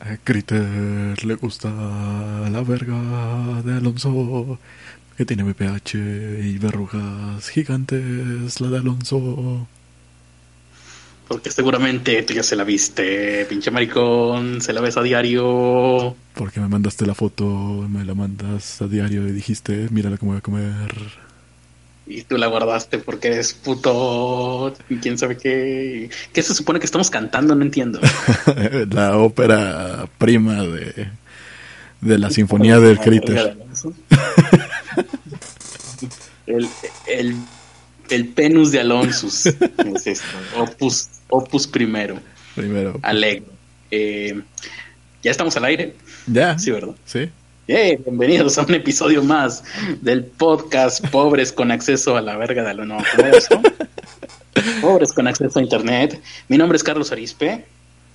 A Critter le gusta la verga de Alonso, que tiene BPH y verrugas gigantes, la de Alonso. Porque seguramente tú ya se la viste, pinche maricón, se la ves a diario. Porque me mandaste la foto, me la mandas a diario y dijiste, mírala cómo voy a comer. Y tú la guardaste porque eres puto y quién sabe qué. ¿Qué se supone que estamos cantando? No entiendo. la ópera prima de, de la Sinfonía del Critter. el, el, el penus de Alonso es esto. Opus, opus primero. Primero. Alegro. Eh, ya estamos al aire. Ya. Sí, ¿verdad? Sí. Bienvenidos a un episodio más del podcast Pobres con acceso a la verga de lo Pobres con acceso a internet. Mi nombre es Carlos Arispe.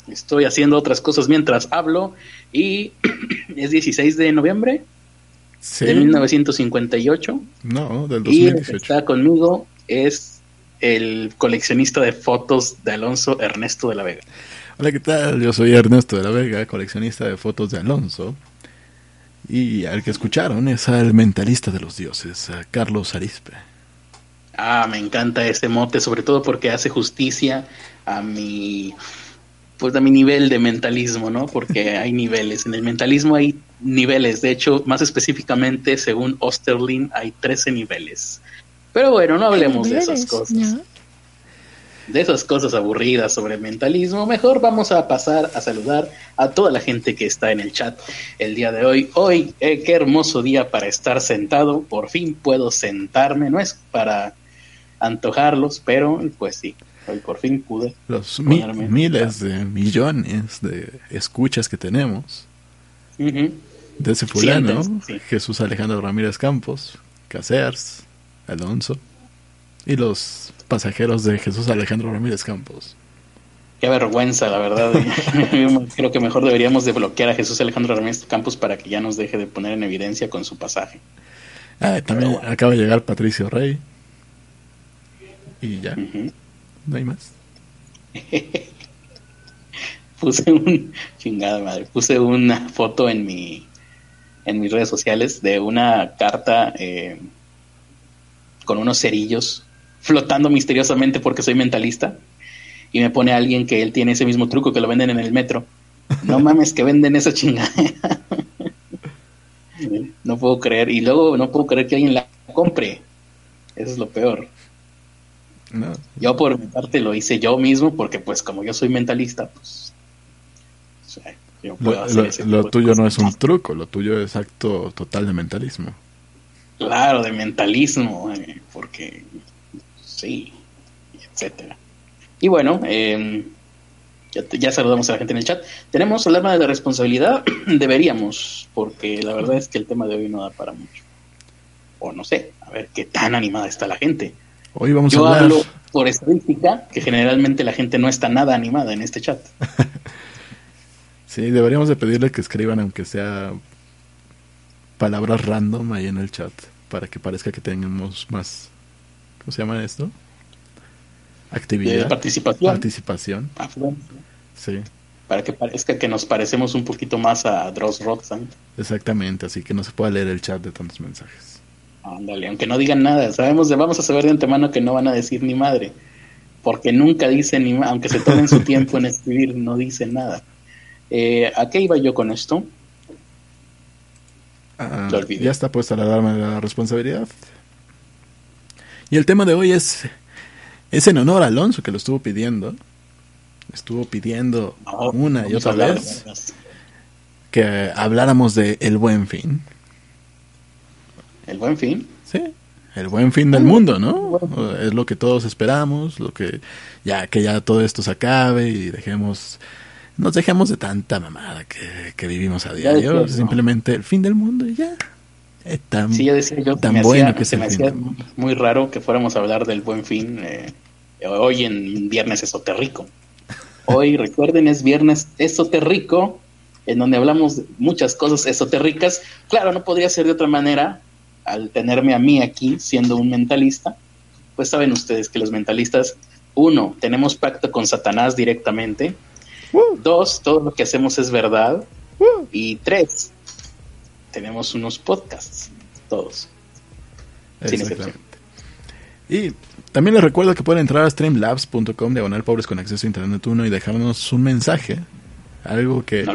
Estoy haciendo otras cosas mientras hablo y es 16 de noviembre de 1958. No, del 2018. Y está conmigo es el coleccionista de fotos de Alonso Ernesto de la Vega. Hola, ¿qué tal? Yo soy Ernesto de la Vega, coleccionista de fotos de Alonso. Y al que escucharon es al mentalista de los dioses, a Carlos Arispe. Ah, me encanta ese mote, sobre todo porque hace justicia a mi pues a mi nivel de mentalismo, ¿no? Porque hay niveles. En el mentalismo hay niveles. De hecho, más específicamente, según Osterlin, hay 13 niveles. Pero bueno, no hablemos de esas cosas de esas cosas aburridas sobre mentalismo, mejor vamos a pasar a saludar a toda la gente que está en el chat el día de hoy. Hoy, eh, qué hermoso día para estar sentado, por fin puedo sentarme, no es para antojarlos, pero pues sí, hoy por fin pude. Los miles de millones de escuchas que tenemos. De ese fulano, Jesús Alejandro Ramírez Campos, Casears, Alonso y los pasajeros de Jesús Alejandro Ramírez Campos. Qué vergüenza, la verdad. Creo que mejor deberíamos de bloquear a Jesús Alejandro Ramírez Campos para que ya nos deje de poner en evidencia con su pasaje. Ah, también acaba de llegar Patricio Rey. Y ya. No hay más. puse un chingada madre. Puse una foto en mi en mis redes sociales de una carta eh, con unos cerillos flotando misteriosamente porque soy mentalista. Y me pone alguien que él tiene ese mismo truco que lo venden en el metro. No mames que venden esa chingada. no puedo creer. Y luego no puedo creer que alguien la compre. Eso es lo peor. Yo por mi parte lo hice yo mismo porque pues como yo soy mentalista, pues... yo puedo lo, hacer lo tuyo no es un truco, lo tuyo es acto total de mentalismo. Claro, de mentalismo, eh, porque sí, etcétera. Y bueno, em, ya, saludamos a la gente en el chat. Tenemos alarma de la responsabilidad, deberíamos, porque la verdad es que el tema de hoy no da para mucho. O no sé, a ver qué tan animada está la gente. Hoy vamos Yo a hablo por estadística que generalmente la gente no está nada animada en este chat. sí, deberíamos de pedirle que escriban aunque sea palabras random ahí en el chat para que parezca que tengamos más ¿Cómo se llama esto? Actividad. participación. Participación. Sí. Para que parezca que nos parecemos un poquito más a Dross Roxanne. Exactamente, así que no se pueda leer el chat de tantos mensajes. Ándale, aunque no digan nada, sabemos, vamos a saber de antemano que no van a decir ni madre, porque nunca dicen ni aunque se tomen su tiempo en escribir, no dicen nada. Eh, ¿A qué iba yo con esto? Ah, ya está puesta la alarma de la responsabilidad. Y el tema de hoy es, es en honor a Alonso que lo estuvo pidiendo. Estuvo pidiendo una y otra vez que habláramos de el buen fin. ¿El buen fin? Sí, el buen fin del mundo, ¿no? Es lo que todos esperamos, lo que ya que ya todo esto se acabe y dejemos nos dejemos de tanta mamada que, vivimos a diario, simplemente el fin del mundo y ya tan, sí, yo decía yo tan bueno que se me hacía muy raro que fuéramos a hablar del buen fin eh, hoy en viernes esotérico. Hoy, recuerden, es viernes esotérico, en donde hablamos de muchas cosas esotéricas. Claro, no podría ser de otra manera al tenerme a mí aquí siendo un mentalista. Pues saben ustedes que los mentalistas, uno, tenemos pacto con Satanás directamente Dos, todo lo que hacemos es verdad. Y tres, tenemos unos podcasts, todos. Exactamente. Y también les recuerdo que pueden entrar a streamlabs.com diagonal pobres con acceso a internet 1 y dejarnos un mensaje. Algo que.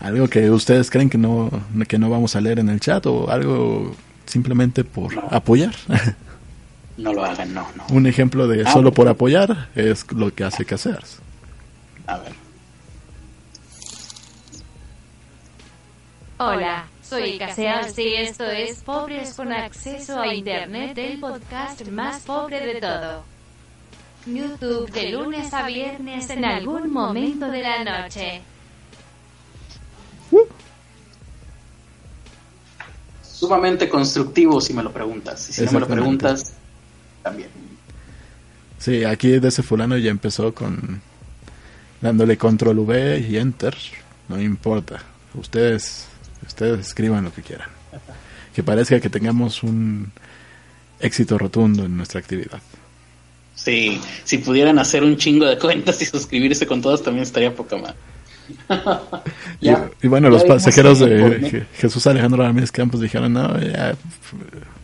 algo que ustedes creen que no, que no vamos a leer en el chat o algo simplemente por apoyar. No lo hagan, no, no. Un ejemplo de ah, solo por apoyar es lo que hace Casears. A ver. Hola, soy Casears y esto es Pobres con Acceso a Internet, el podcast más pobre de todo. YouTube de lunes a viernes en algún momento de la noche. Sumamente constructivo si me lo preguntas. Y si no me lo preguntas, también. Sí, aquí de ese fulano ya empezó con dándole control V y enter. No importa. Ustedes, ustedes escriban lo que quieran. Que parezca que tengamos un éxito rotundo en nuestra actividad. Sí, si pudieran hacer un chingo de cuentas y suscribirse con todas también estaría poca más. y, bueno, los pasajeros de Jesús Alejandro Ramírez Campos dijeron, no, ya,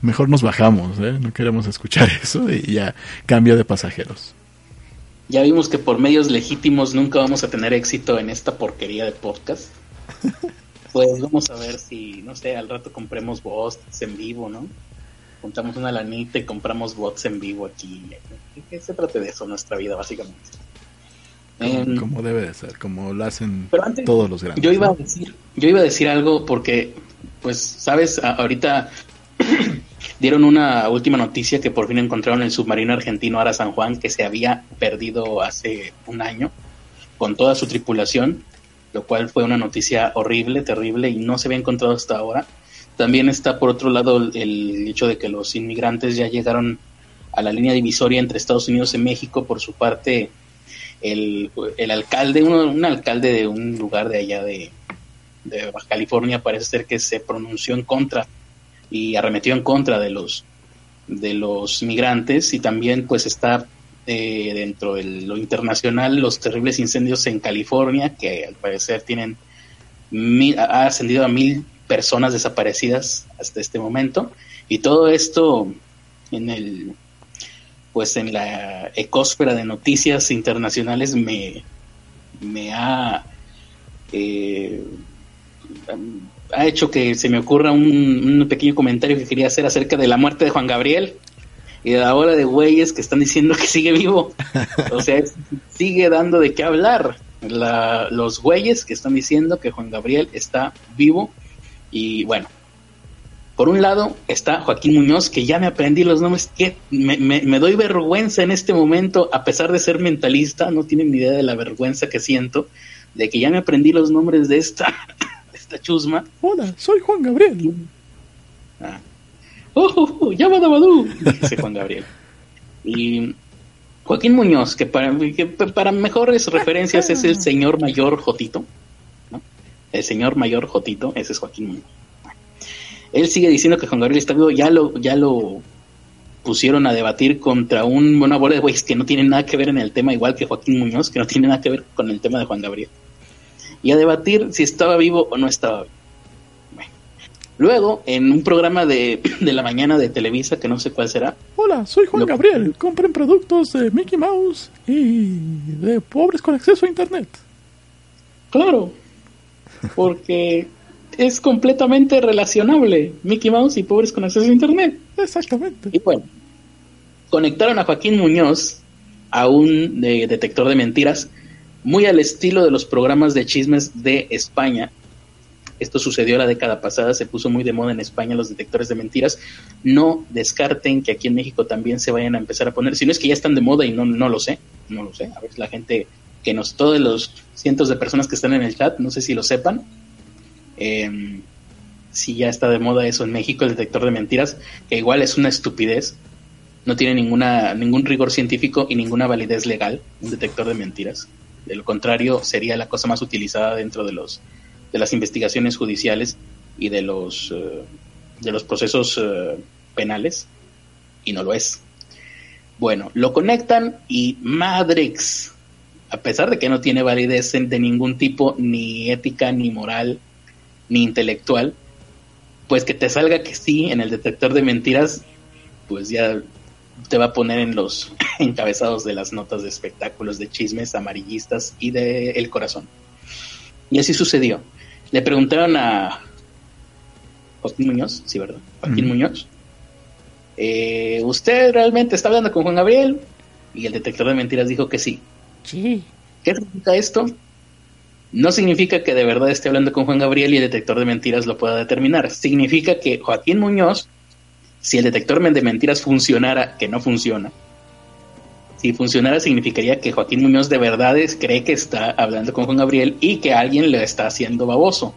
mejor nos bajamos, ¿eh? no queremos escuchar eso y ya cambio de pasajeros. Ya vimos que por medios legítimos nunca vamos a tener éxito en esta porquería de podcast. pues vamos a ver si, no sé, al rato compremos bots en vivo, ¿no? Juntamos una lanita y compramos bots en vivo aquí. ¿Qué se trata de eso nuestra vida, básicamente? Como, debe de ser, como lo hacen todos los grandes. Yo iba a decir, yo iba a decir algo porque, pues, sabes, ahorita dieron una última noticia que por fin encontraron el submarino argentino Ara San Juan que se había perdido hace un año con toda su tripulación, lo cual fue una noticia horrible, terrible y no se había encontrado hasta ahora. También está por otro lado el hecho de que los inmigrantes ya llegaron a la línea divisoria entre Estados Unidos y México. Por su parte, el, el alcalde, un alcalde de un lugar de allá de, Baja California parece ser que se pronunció en contra y arremetió en contra de los de los migrantes y también pues está eh, dentro de lo internacional los terribles incendios en California que al parecer tienen ha ascendido a mil personas desaparecidas hasta este momento. Y todo esto en el pues en la ecósfera de noticias internacionales me, me ha, eh, ha hecho que se me ocurra un, pequeño comentario que quería hacer acerca de la muerte de Juan Gabriel y de la de güeyes que están diciendo que sigue vivo. O sea, sigue dando de qué hablar. los güeyes que están diciendo que Juan Gabriel está vivo y bueno, por un lado está Joaquín Muñoz, que ya me aprendí los nombres, que me, doy vergüenza en este momento, a pesar de ser mentalista, no tienen ni idea de la vergüenza que siento, de que ya me aprendí los nombres de esta, esta chusma. Hola, soy Juan Gabriel. Ah. Oh, oh, oh llama dice Juan Gabriel. Y Joaquín Muñoz, que para, mejores referencias es el señor mayor Jotito, El señor mayor Jotito, ese es Joaquín Muñoz. Él sigue diciendo que Juan Gabriel está vivo, ya lo, ya lo pusieron a debatir contra un, una bola de güeyes que no tienen nada que ver en el tema, igual que Joaquín Muñoz, que no tiene nada que ver con el tema de Juan Gabriel. Y a debatir si estaba vivo o no estaba vivo. Luego, en un programa de, de, la mañana de Televisa, que no sé cuál será. Hola, soy Juan Gabriel. Compren productos de Mickey Mouse y de pobres con acceso a Internet. Claro, porque es completamente relacionable. Mickey Mouse y pobres con acceso a Internet. Exactamente. Y bueno, conectaron a Joaquín Muñoz a un detector de mentiras muy al estilo de los programas de chismes de España. Esto sucedió la década pasada, se puso muy de moda en España los detectores de mentiras. No descarten que aquí en México también se vayan a empezar a poner, si no es que ya están de moda y no, no lo sé, no lo sé. A ver, la gente que nos, todos los cientos de personas que están en el chat, no sé si lo sepan, eh, si ya está de moda eso en México, el detector de mentiras, que igual es una estupidez, no tiene ninguna, ningún rigor científico y ninguna validez legal, un detector de mentiras. De lo contrario, sería la cosa más utilizada dentro de, los, de las investigaciones judiciales y de los, eh, de los procesos eh, penales, y no lo es. Bueno, lo conectan y Madrix, a pesar de que no tiene validez de ningún tipo, ni ética, ni moral, ni intelectual, pues que te salga que sí en el detector de mentiras, pues ya te va a poner en los encabezados de las notas de espectáculos, de chismes amarillistas y de El Corazón. Y así sucedió. Le preguntaron a Joaquín Muñoz, sí, ¿verdad? Joaquín Muñoz. Eh, ¿Usted realmente está hablando con Juan Gabriel? Y el detector de mentiras dijo que sí. Sí. ¿Qué significa esto? No significa que de verdad esté hablando con Juan Gabriel y el detector de mentiras lo pueda determinar. Significa que Joaquín Muñoz, si el detector de mentiras funcionara, que no funciona, si funcionara significaría que Joaquín Muñoz de verdad cree que está hablando con Juan Gabriel y que alguien le está haciendo baboso.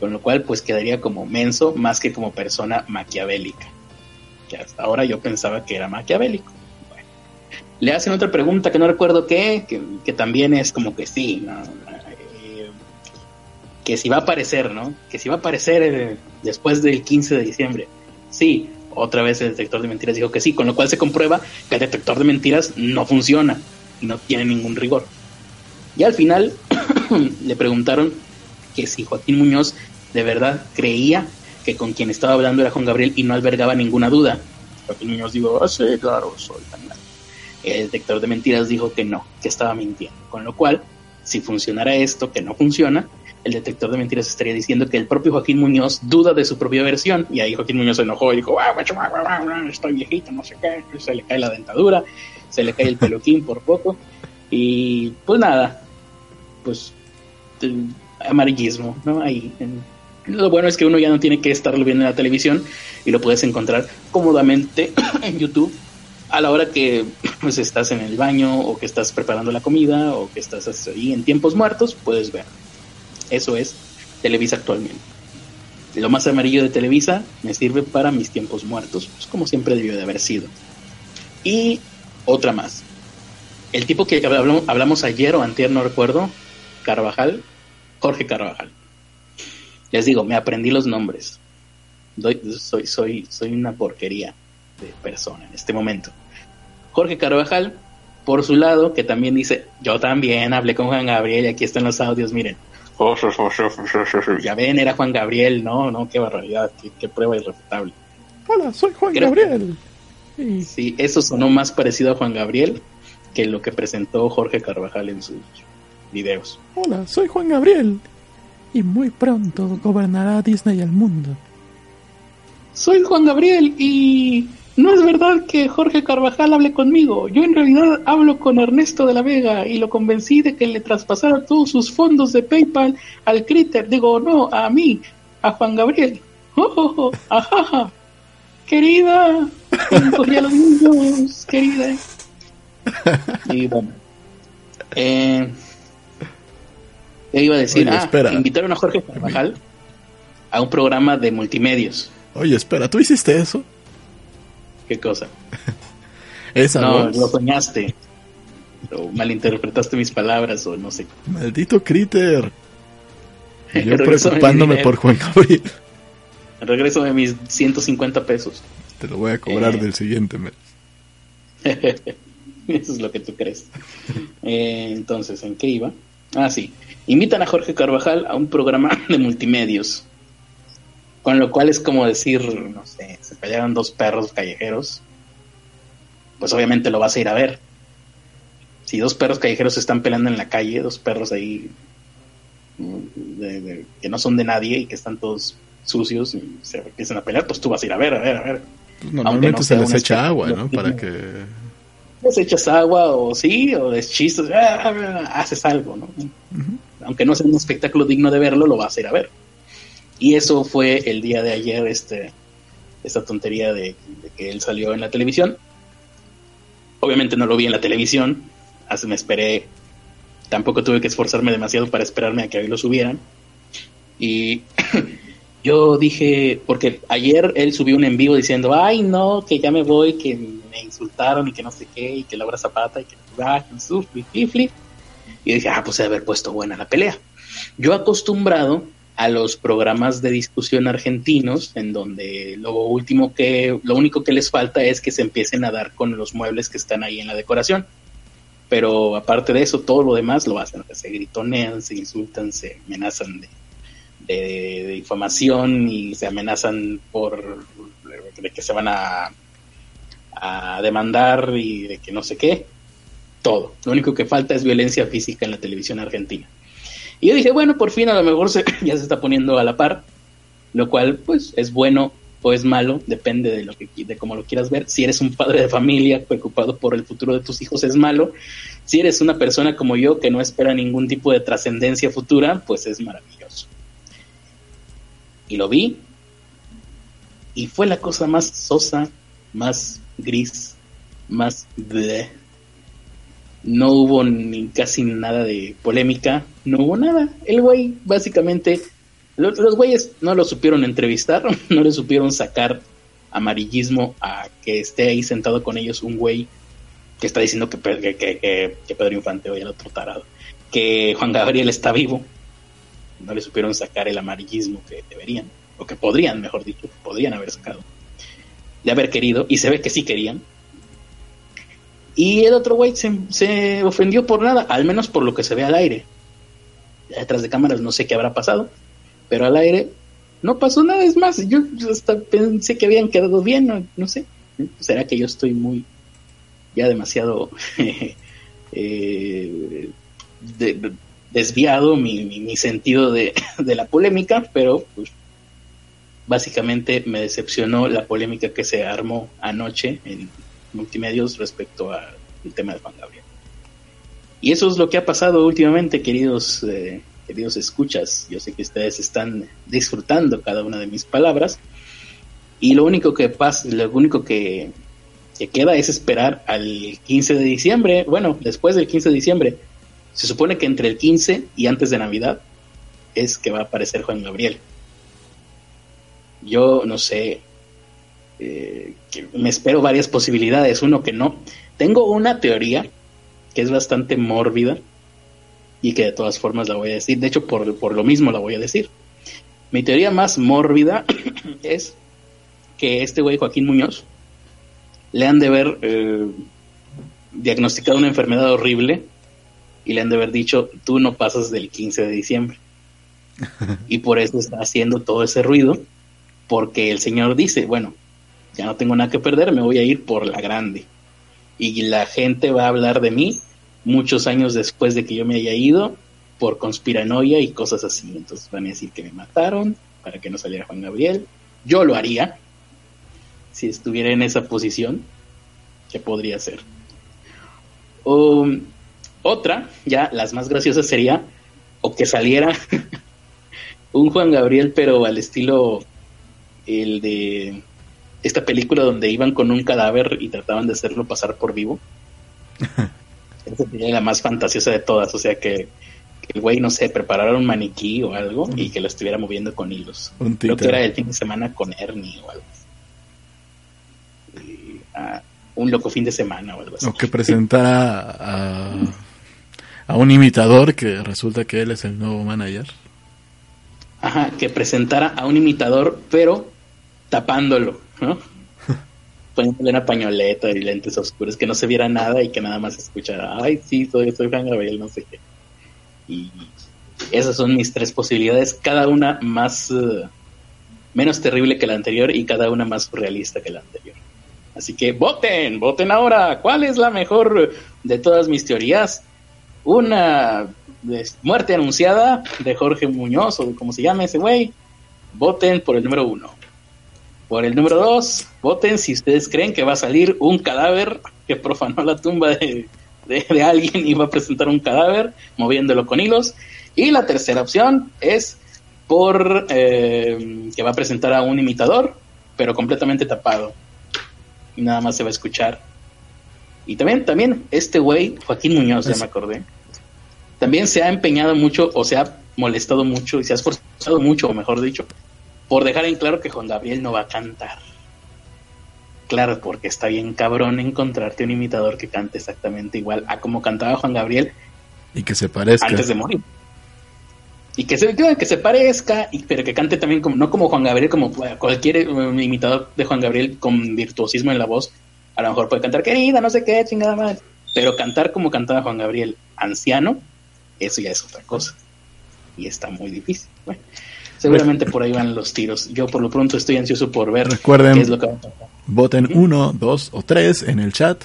Con lo cual pues quedaría como menso más que como persona maquiavélica. Que hasta ahora yo pensaba que era maquiavélico le hacen otra pregunta que no recuerdo qué, que, también es como que sí, eh, que si va a aparecer, ¿no? Que si va a aparecer eh, después del 15 de diciembre. Sí, otra vez el detector de mentiras dijo que sí, con lo cual se comprueba que el detector de mentiras no funciona y no tiene ningún rigor. Y al final le preguntaron que si Joaquín Muñoz de verdad creía que con quien estaba hablando era Juan Gabriel y no albergaba ninguna duda. Joaquín Muñoz dijo, ah, sí, claro, soy tan el detector de mentiras dijo que no, que estaba mintiendo. Con lo cual, si funcionara esto, que no funciona, el detector de mentiras estaría diciendo que el propio Joaquín Muñoz duda de su propia versión. Y ahí Joaquín Muñoz se enojó y dijo, ah, estoy viejito, no sé qué, se le cae la dentadura, se le cae el peluquín por poco. Y pues nada, pues amarillismo, ¿no? Ahí. lo bueno es que uno ya no tiene que estarlo viendo en la televisión y lo puedes encontrar cómodamente en YouTube a la hora que pues estás en el baño o que estás preparando la comida o que estás ahí en tiempos muertos, puedes ver. Eso es Televisa actualmente. Lo más amarillo de Televisa me sirve para mis tiempos muertos, pues como siempre debió de haber sido. Y otra más. El tipo que hablamos, ayer o antier, no recuerdo, Carvajal, Jorge Carvajal. Les digo, me aprendí los nombres. soy, soy, soy una porquería de persona en este momento. Jorge Carvajal, por su lado, que también dice, yo también hablé con Juan Gabriel y aquí están los audios, miren. Ya ven, era Juan Gabriel, no, no, qué barbaridad, qué, prueba irrefutable. Hola, soy Juan Gabriel. Sí. eso sonó más parecido a Juan Gabriel que lo que presentó Jorge Carvajal en sus videos. Hola, soy Juan Gabriel y muy pronto gobernará Disney al mundo. Soy Juan Gabriel y no es verdad que Jorge Carvajal hable conmigo. Yo en realidad hablo con Ernesto de la Vega y lo convencí de que le traspasara todos sus fondos de PayPal al Critter. Digo, no, a mí, a Juan Gabriel. Oh, oh, oh ajaja. Querida, a los niños, querida. Y bueno. Eh, iba a decir? ah, invitaron a Jorge Carvajal a un programa de multimedios. Oye, espera, ¿tú hiciste eso? ¿Qué cosa? Esa no, lo soñaste. O malinterpretaste mis palabras o no sé. Maldito Critter. Yo preocupándome por Juan Gabriel. Regreso de mis 150 pesos. Te lo voy a cobrar eh. del siguiente mes. Eso es lo que tú crees. Eh, entonces, ¿en qué iba? Ah, sí. Invitan a Jorge Carvajal a un programa de multimedios con lo cual es como decir, no sé, se pelearon dos perros callejeros, pues obviamente lo vas a ir a ver. Si dos perros callejeros se están peleando en la calle, dos perros ahí mm, que no son de nadie y que están todos sucios y se empiezan a pelear, pues tú vas a ir a ver, a ver, a ver. Pues normalmente se les echa agua, ¿no? Para que... Les echas agua o sí, o deschistas, ah, ah, haces algo, ¿no? Aunque no sea un espectáculo digno de verlo, lo vas a ir a ver. Y eso fue el día de ayer, este, esta tontería de, que él salió en la televisión. Obviamente no lo vi en la televisión, así me esperé, tampoco tuve que esforzarme demasiado para esperarme a que hoy lo subieran. Y yo dije, porque ayer él subió un en vivo diciendo, ay no, que ya me voy, que me insultaron y que no sé qué, y que Laura Zapata y que ah, y dije, ah, pues he haber puesto buena la pelea. Yo acostumbrado a los programas de discusión argentinos, en donde lo último que, lo único que les falta es que se empiecen a dar con los muebles que están ahí en la decoración. Pero aparte de eso, todo lo demás lo hacen. Se gritonean, se insultan, se amenazan de, de, difamación y se amenazan por de que se van a, a demandar y de que no sé qué. Todo. Lo único que falta es violencia física en la televisión argentina. Y yo dije, bueno, por fin a lo mejor se, ya se está poniendo a la par, lo cual pues es bueno o es malo, depende de lo que de cómo lo quieras ver. Si eres un padre de familia preocupado por el futuro de tus hijos es malo. Si eres una persona como yo que no espera ningún tipo de trascendencia futura, pues es maravilloso. Y lo vi y fue la cosa más sosa, más gris, más No hubo ni casi nada de polémica, no hubo nada. El güey básicamente los, güeyes no lo supieron entrevistar, no le supieron sacar amarillismo a que esté ahí sentado con ellos un güey que está diciendo que, que, Pedro Infante oye el otro tarado, que Juan Gabriel está vivo. No le supieron sacar el amarillismo que deberían, o que podrían, mejor dicho, podrían haber sacado, de haber querido, y se ve que sí querían. Y el otro güey se, ofendió por nada, al menos por lo que se ve al aire. Detrás de cámaras no sé qué habrá pasado, pero al aire no pasó nada, es más, yo hasta pensé que habían quedado bien, no, sé, será que yo estoy muy, ya demasiado eh, desviado mi, sentido de, la polémica, pero pues básicamente me decepcionó la polémica que se armó anoche en multimedios respecto al tema de Juan Gabriel. Y eso es lo que ha pasado últimamente, queridos eh, queridos escuchas, yo sé que ustedes están disfrutando cada una de mis palabras y lo único que pasa, lo único que, queda es esperar al 15 de diciembre, bueno, después del 15 de diciembre, se supone que entre el 15 y antes de Navidad es que va a aparecer Juan Gabriel. Yo no sé, eh, me espero varias posibilidades, uno que no. Tengo una teoría que es bastante mórbida, y que de todas formas la voy a decir. De hecho, por, por lo mismo la voy a decir. Mi teoría más mórbida es que este güey Joaquín Muñoz le han de haber eh, diagnosticado una enfermedad horrible y le han de haber dicho, tú no pasas del 15 de diciembre. y por eso está haciendo todo ese ruido, porque el señor dice, bueno, ya no tengo nada que perder, me voy a ir por la grande. Y la gente va a hablar de mí muchos años después de que yo me haya ido por conspiranoia y cosas así. Entonces van a decir que me mataron para que no saliera Juan Gabriel. Yo lo haría si estuviera en esa posición, que podría ser. otra, ya las más graciosas sería o que saliera un Juan Gabriel, pero al estilo el de esta película donde iban con un cadáver y trataban de hacerlo pasar por vivo. Esa sería la más fantasiosa de todas, o sea que, el güey, no sé, preparara un maniquí o algo y que lo estuviera moviendo con hilos. Creo que era el fin de semana con Ernie o algo ah, un loco fin de semana o algo así. O que presentara a, a un imitador que resulta que él es el nuevo manager. Ajá, que presentara a un imitador, pero tapándolo, ¿no? poniéndole una pañoleta y lentes oscuros, que no se viera nada y que nada más escuchara, ay, sí, soy, soy Juan Gabriel, no sé qué. Y esas son mis tres posibilidades, cada una más, eh, menos terrible que la anterior y cada una más realista que la anterior. Así que voten, voten ahora. ¿Cuál es la mejor de todas mis teorías? Una muerte anunciada de Jorge Muñoz o como se llame ese güey. Voten por el número uno. Por el número dos, voten si ustedes creen que va a salir un cadáver que profanó la tumba de, alguien y va a presentar un cadáver moviéndolo con hilos. Y la tercera opción es por eh, que va a presentar a un imitador, pero completamente tapado. Y nada más se va a escuchar. Y también, también este güey, Joaquín Muñoz, ya me acordé, también se ha empeñado mucho o se ha molestado mucho y se ha esforzado mucho, o mejor dicho, por dejar en claro que Juan Gabriel no va a cantar. Claro, porque está bien cabrón encontrarte un imitador que cante exactamente igual a como cantaba Juan Gabriel. Y que se parezca. Antes de morir. Y que se, que se parezca, y, pero que cante también como, no como Juan Gabriel, como cualquier eh, imitador de Juan Gabriel con virtuosismo en la voz. A lo mejor puede cantar querida, no sé qué, chingada más. Pero cantar como cantaba Juan Gabriel, anciano, eso ya es otra cosa. Y está muy difícil. Bueno, seguramente por ahí van los tiros. Yo por lo pronto estoy ansioso por ver Recuerden, qué es lo que va a pasar. Voten uno, dos o tres en el chat.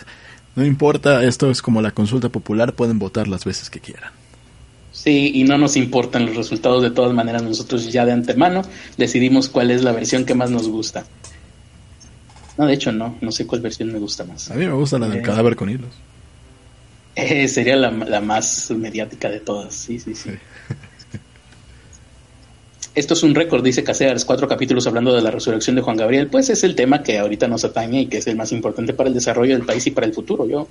No importa, esto es como la consulta popular, pueden votar las veces que quieran. Sí, y no nos importan los resultados de todas maneras, nosotros ya de antemano decidimos cuál es la versión que más nos gusta. No, de hecho no, no sé cuál versión me gusta más. A mí me gusta la del eh, cadáver con hilos. Eh, sería la, más mediática de todas, sí, sí, sí. Esto es un récord, dice Casears, cuatro capítulos hablando de la resurrección de Juan Gabriel. Pues es el tema que ahorita nos atañe y que es el más importante para el desarrollo del país y para el futuro. Yo,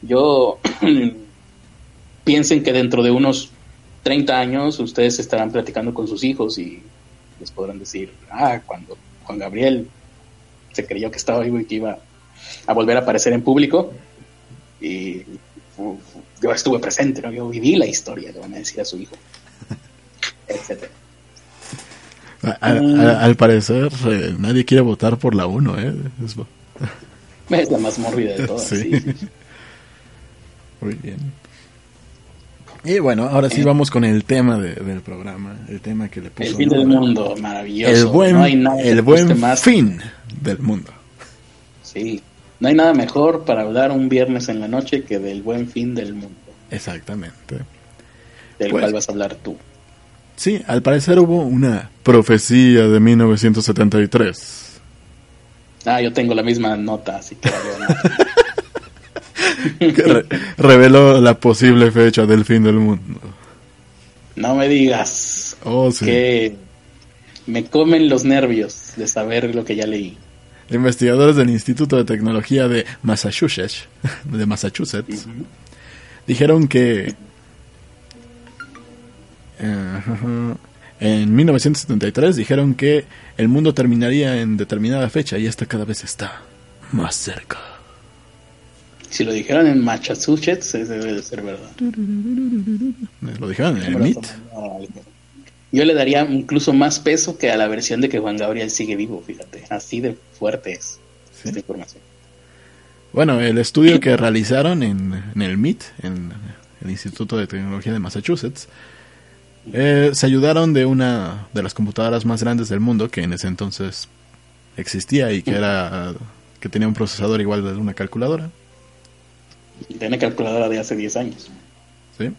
yo piensen que dentro de unos 30 años ustedes estarán platicando con sus hijos y les podrán decir, ah, cuando Juan Gabriel se creyó que estaba vivo y que iba a volver a aparecer en público y yo estuve presente, ¿no? yo viví la historia, le van a decir a su hijo, etcétera. Al, parecer, eh, nadie quiere votar por la 1, ¿eh? Es, la más mórbida de todas. Muy bien. Y bueno, ahora sí eh. vamos con el tema del programa, el tema que le puso. El fin del mundo, maravilloso. El buen, el buen fin del mundo. Sí, no hay nada mejor para hablar un viernes en la noche que del buen fin del mundo. Exactamente. Del pues cual vas a hablar tú. Sí, al parecer hubo una profecía de 1973. Ah, yo tengo la misma nota, así que... que reveló la posible fecha del fin del mundo. No me digas. Oh, sí. Que me comen los nervios de saber lo que ya leí. Investigadores del Instituto de Tecnología de Massachusetts, de Massachusetts dijeron que en 1973 dijeron que el mundo terminaría en determinada fecha y esta cada vez está más cerca. Si lo dijeron en Massachusetts, debe de ser verdad. ¿Lo dijeron en el MIT? Yo le daría incluso más peso que a la versión de que Juan Gabriel sigue vivo, fíjate. Así de fuerte es esta información. Bueno, el estudio que realizaron en, el MIT, en el Instituto de Tecnología de Massachusetts, eh, se ayudaron de una de las computadoras más grandes del mundo que en ese entonces existía y que era que tenía un procesador igual de una calculadora. Tiene calculadora de hace 10 años. Sí.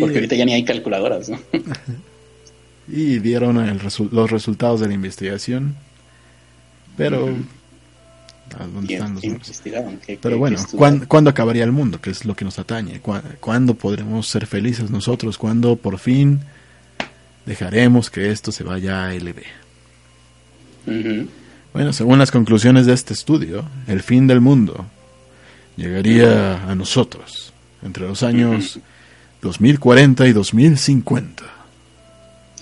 Porque ahorita ya ni hay calculadoras, ¿no? y dieron los resultados de la investigación. Pero... ¿Dónde están los Pero bueno, ¿cuándo, acabaría el mundo? Que es lo que nos atañe. ¿Cuándo, podremos ser felices nosotros? ¿Cuándo por fin dejaremos que esto se vaya a LB? Bueno, según las conclusiones de este estudio, el fin del mundo llegaría a nosotros entre los años 2040 y 2050.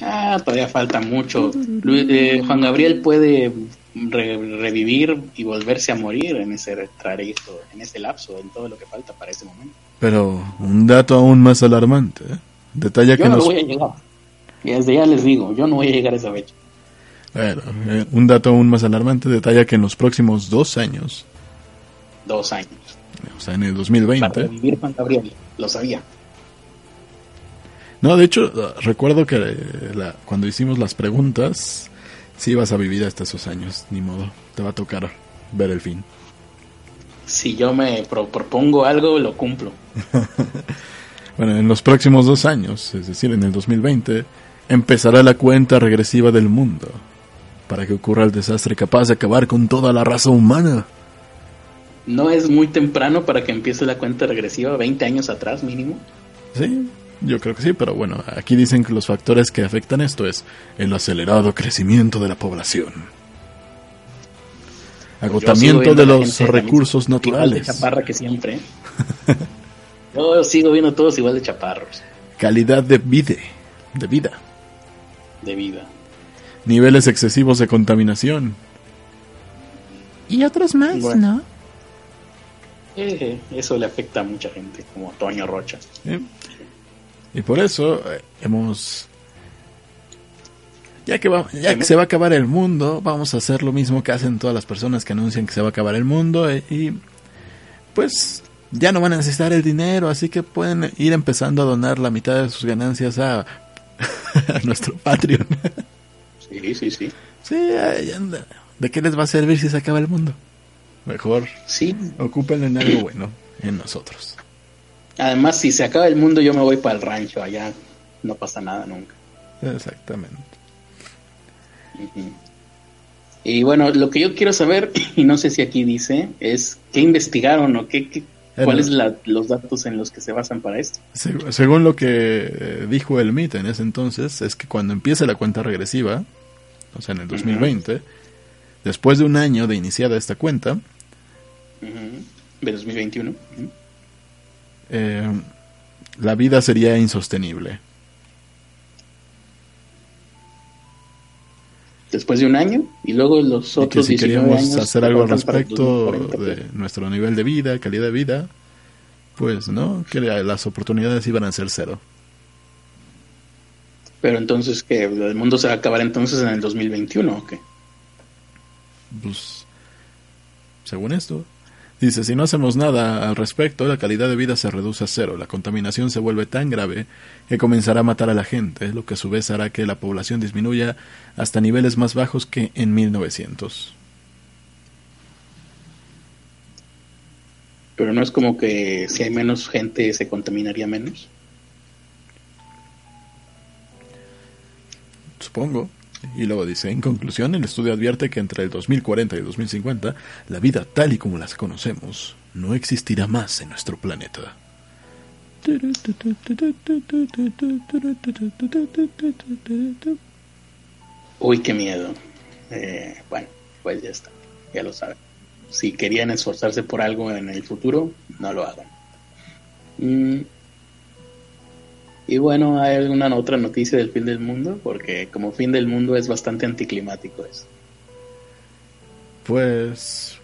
Ah, todavía falta mucho. Eh, Juan Gabriel puede revivir y volverse a morir en ese trayecto, en ese lapso, en todo lo que falta para ese momento. Pero un dato aún más alarmante, ¿eh? detalla yo que no voy a llegar. Y desde ya les digo, yo no voy a llegar a esa fecha. Bueno, eh, un dato aún más alarmante detalla que en los próximos dos años. Dos años. O sea, en el 2020. Para revivir Juan Gabriel, lo sabía. No, de hecho, recuerdo que la, cuando hicimos las preguntas, si vas a vivir hasta esos años, ni modo, te va a tocar ver el fin. Si yo me propongo algo, lo cumplo. bueno, en los próximos dos años, es decir, en el 2020, empezará la cuenta regresiva del mundo para que ocurra el desastre capaz de acabar con toda la raza humana. ¿No es muy temprano para que empiece la cuenta regresiva 20 años atrás mínimo? Sí, yo creo que sí, pero bueno, aquí dicen que los factores que afectan esto es el acelerado crecimiento de la población, agotamiento de los recursos naturales. Igual de chaparra que siempre. yo sigo viendo todos igual de chaparros. Calidad de vida, de vida. De vida. Niveles excesivos de contaminación. Y otros más, ¿no? Eh, eso le afecta a mucha gente, como Toño Rocha. Y por eso eh, hemos... Ya que, va, ya que se va a acabar el mundo, vamos a hacer lo mismo que hacen todas las personas que anuncian que se va a acabar el mundo eh, y pues ya no van a necesitar el dinero, así que pueden ir empezando a donar la mitad de sus ganancias a, nuestro Patreon. sí, sí, sí. Sí, ¿de qué les va a servir si se acaba el mundo? Mejor sí. ocupen en algo bueno, en nosotros. Además, si se acaba el mundo, yo me voy para el rancho, allá no pasa nada nunca. Exactamente. Y bueno, lo que yo quiero saber, y no sé si aquí dice, es qué investigaron o qué, qué cuáles son los datos en los que se basan para esto. Según lo que eh, dijo el MIT en ese entonces, es que cuando empiece la cuenta regresiva, o sea, en el 2020, después de un año de iniciada esta cuenta, de 2021, eh, la vida sería insostenible. después de un año y luego los otros y que si queríamos hacer algo al respecto de nuestro nivel de vida, calidad de vida, pues no, que las oportunidades iban a ser cero. Pero entonces que el mundo se va a acabar entonces en el 2021 o qué? Pues según esto, Dice, si no hacemos nada al respecto, la calidad de vida se reduce a cero, la contaminación se vuelve tan grave que comenzará a matar a la gente, lo que a su vez hará que la población disminuya hasta niveles más bajos que en 1900. Pero no es como que si hay menos gente se contaminaría menos. Supongo. Y luego dice, en conclusión, el estudio advierte que entre el 2040 y 2050, la vida tal y como las conocemos no existirá más en nuestro planeta. Uy, qué miedo. Eh, bueno, pues ya está, ya lo saben. Si querían esforzarse por algo en el futuro, no lo hagan. Mm, y bueno, ¿hay alguna otra noticia del fin del mundo? Porque como fin del mundo es bastante anticlimático eso. Pues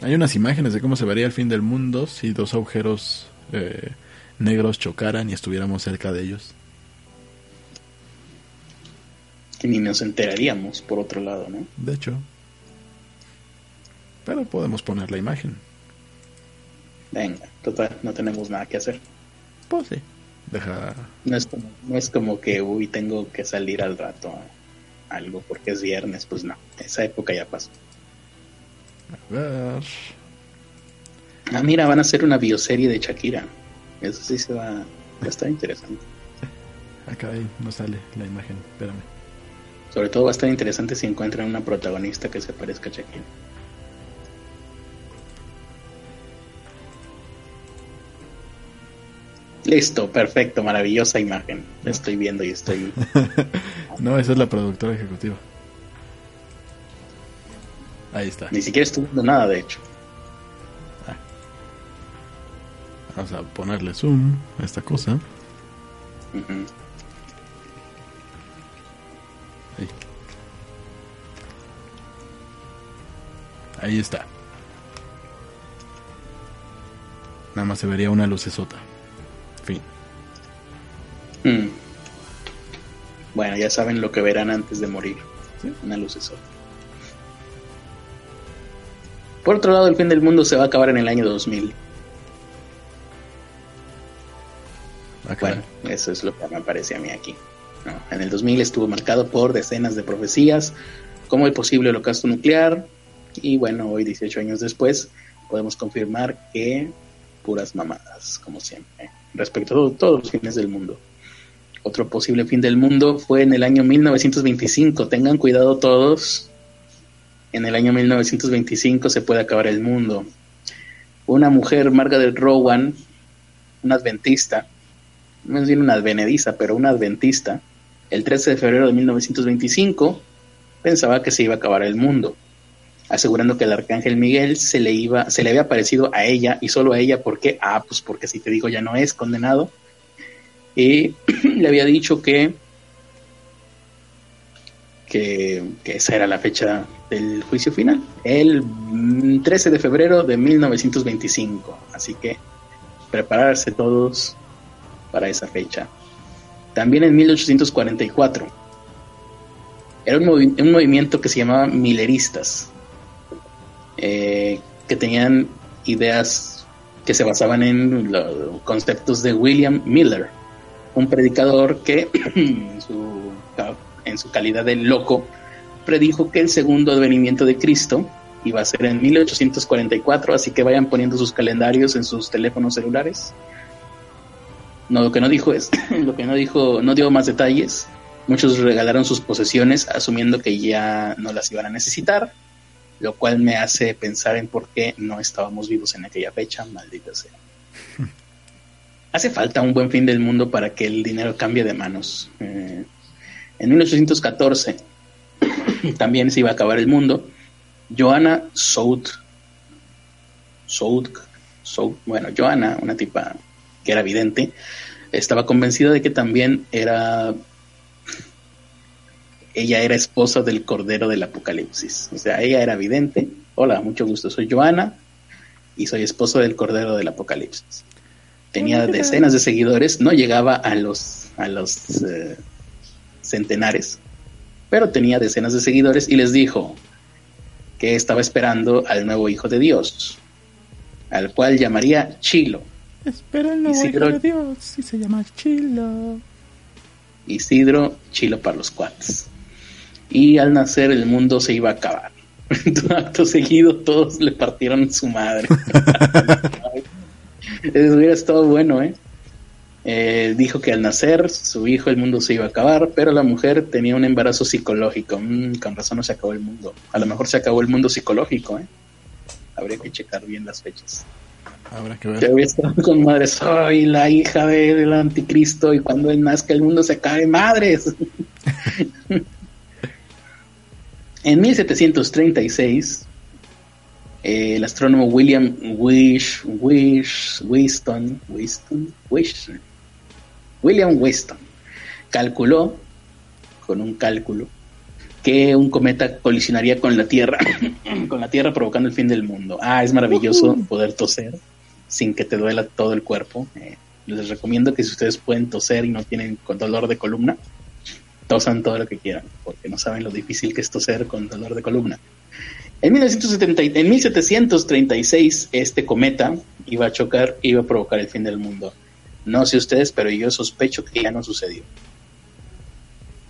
hay unas imágenes de cómo se vería el fin del mundo si dos agujeros eh, negros chocaran y estuviéramos cerca de ellos. Que ni nos enteraríamos, por otro lado, ¿no? De hecho. Pero podemos poner la imagen. Venga, total, no tenemos nada que hacer. Pues sí. Deja... No es como, no es como que, uy, tengo que salir al rato algo porque es viernes, pues no, esa época ya pasó. A ver. Ah, mira, van a hacer una bioserie de Shakira. Eso sí se va, va a estar interesante. Acá ahí no sale la imagen, espérame. Sobre todo va a estar interesante si encuentran una protagonista que se parezca a Shakira. Listo, perfecto, maravillosa imagen. estoy viendo y estoy. no, esa es la productora ejecutiva. Ahí está. Ni siquiera estoy viendo nada, de hecho. Ah. Vamos a ponerle zoom a esta cosa. Ahí. Ahí está. Nada más se vería una lucesota. Fin. Hmm. Bueno, ya saben lo que verán antes de morir. Una luz sol. Por otro lado, el fin del mundo se va a acabar en el año 2000. Ah, bueno, eso es lo que me parece a mí aquí. En el 2000 estuvo marcado por decenas de profecías, como el posible holocausto nuclear, y bueno, hoy 18 años después podemos confirmar que puras mamadas, como siempre respecto a todos los fines del mundo. Otro posible fin del mundo fue en el año 1925. Tengan cuidado todos. En el año 1925 se puede acabar el mundo. Una mujer, Margaret Rowan, una adventista, no es bien una advenediza, pero una adventista, el 13 de febrero de 1925 pensaba que se iba a acabar el mundo asegurando que el arcángel Miguel se le iba, se le había aparecido a ella y solo a ella, ¿por qué? Ah, pues porque si te digo ya no es condenado. Y le había dicho que, que, esa era la fecha del juicio final, el 13 de febrero de 1925. Así que prepararse todos para esa fecha. También en 1844 era un, un movimiento que se llamaba Milleristas, eh, que tenían ideas que se basaban en los conceptos de William Miller, un predicador que en su, en su calidad de loco predijo que el segundo advenimiento de Cristo iba a ser en 1844, así que vayan poniendo sus calendarios en sus teléfonos celulares. No, lo que no dijo es, lo que no dijo, no dio más detalles. Muchos regalaron sus posesiones asumiendo que ya no las iban a necesitar, lo cual me hace pensar en por qué no estábamos vivos en aquella fecha, maldita sea. Hace falta un buen fin del mundo para que el dinero cambie de manos. Eh, en 1814 también se iba a acabar el mundo. Joanna Sout, Sout, Sout, bueno, Joanna, una tipa que era vidente, estaba convencida de que también era ella era esposa del Cordero del Apocalipsis. O sea, ella era vidente. Hola, mucho gusto. Soy Joana y soy esposo del Cordero del Apocalipsis. Tenía decenas de seguidores, no llegaba a los, a los eh, centenares, pero tenía decenas de seguidores y les dijo que estaba esperando al nuevo Hijo de Dios, al cual llamaría Chilo. Espera el nuevo Hijo de Dios y se llama Chilo. Isidro Chilo para los cuates y al nacer el mundo se iba a acabar. Acto seguido todos le partieron su madre. Eso hubiera estado bueno, ¿eh? ¿eh? Dijo que al nacer su hijo el mundo se iba a acabar, pero la mujer tenía un embarazo psicológico. Mm, con razón no se acabó el mundo. A lo mejor se acabó el mundo psicológico, ¿eh? Habría que checar bien las fechas. Habrá que ver. Yo había estado con madre, soy la hija del anticristo y cuando él nazca el mundo se acabe, madres. En 1736, eh, el astrónomo William Wish, Wish, William Winston calculó, con un cálculo, que un cometa colisionaría con la Tierra, con la Tierra provocando el fin del mundo. Ah, es maravilloso poder toser sin que te duela todo el cuerpo. Eh, les recomiendo que si ustedes pueden toser y no tienen dolor de columna, tosan todo lo que quieran, porque no saben lo difícil que es toser con dolor de columna. En, 1970, en 1736, este cometa iba a chocar, iba a provocar el fin del mundo. No sé ustedes, pero yo sospecho que ya no sucedió.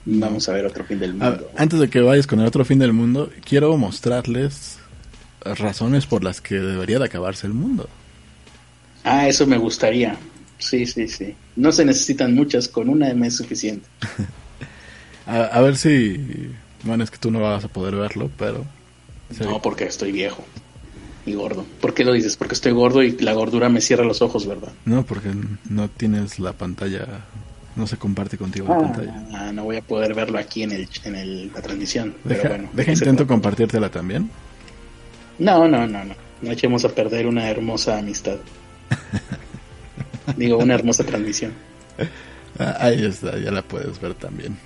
Vamos a ver otro fin del mundo. antes de que vayas con el otro fin del mundo, quiero mostrarles razones por las que debería de acabarse el mundo. Ah, eso me gustaría. Sí, sí, sí. No se necesitan muchas, con una es suficiente. A, ver si. Bueno, es que tú no vas a poder verlo, pero. No, porque estoy viejo y gordo. ¿Por qué lo dices? Porque estoy gordo y la gordura me cierra los ojos, ¿verdad? No, porque no tienes la pantalla. No se comparte contigo la ah, pantalla. Ah, no voy a poder verlo aquí en, el, en el, la transmisión. Deja, pero bueno, deja intento compartírtela también. No, no, no, no. No echemos a perder una hermosa amistad. Digo, una hermosa transmisión. Ah, ahí está, ya la puedes ver también.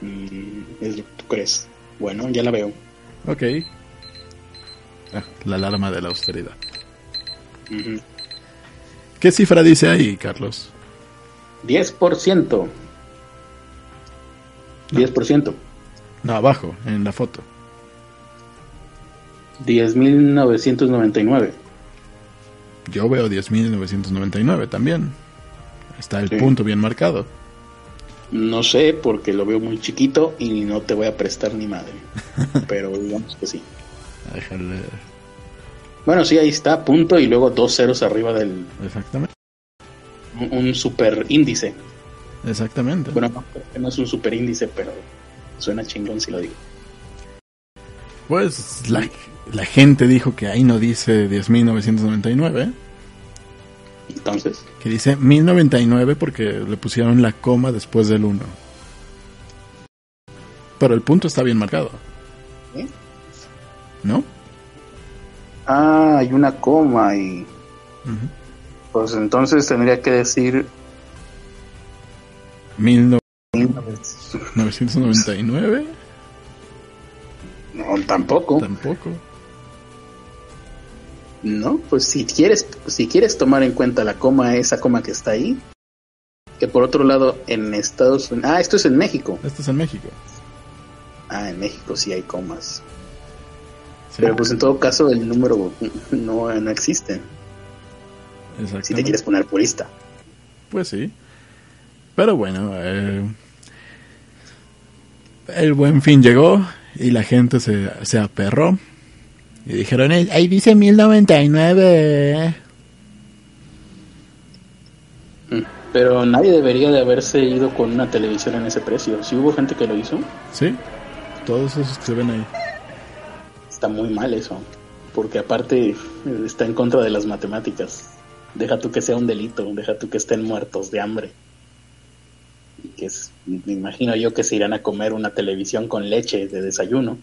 Mm, es lo que tú crees. Bueno, ya la veo. Ok. Ah, la alarma de la austeridad. ¿Qué cifra dice ahí, Carlos? 10%. 10%. No, abajo, en la foto. 10.999. Yo veo 10.999 también. Está el punto bien marcado. No sé, porque lo veo muy chiquito y no te voy a prestar ni madre. Pero digamos que sí. Déjale. Bueno, sí, ahí está, punto y luego dos ceros arriba del. Exactamente. Un, super índice. Exactamente. Bueno, no, es un super índice, pero suena chingón si lo digo. Pues la, la gente dijo que ahí no dice 10.999. Entonces. Que dice 1099 porque le pusieron la coma después del 1. Pero el punto está bien marcado. ¿Eh? ¿No? Ah, hay una coma y... Pues entonces tendría que decir... 1999. No, tampoco. Tampoco. No, pues si quieres, si quieres tomar en cuenta la coma, esa coma que está ahí, que por otro lado en Estados Unidos, ah, esto es en México. Esto es en México. Ah, en México sí hay comas. Pero pues en todo caso el número no, no existe. Si te quieres poner purista. Pues sí. Pero bueno, eh, el buen fin llegó y la gente se, se aperró. Y dijeron, ahí dice 1099. Mm, pero nadie debería de haberse ido con una televisión en ese precio. Si hubo gente que lo hizo. Sí, todos esos que se ven ahí. Está muy mal eso. Porque aparte está en contra de las matemáticas. Deja tú que sea un delito, deja tú que estén muertos de hambre que es, me imagino yo que se irán a comer una televisión con leche de desayuno.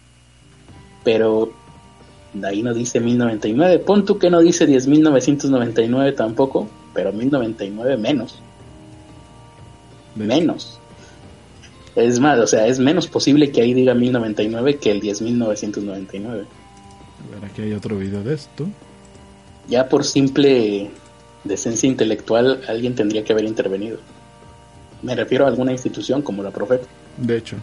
Pero de ahí no dice 1099. Pon tú que no dice 10.999 tampoco, pero 1099 menos. Menos. Es más, o sea, es menos posible que ahí diga 1099 que el 10.999. A ver, aquí hay otro video de esto. Ya por simple decencia intelectual, alguien tendría que haber intervenido. Me refiero a alguna institución como la Profeta. De hecho.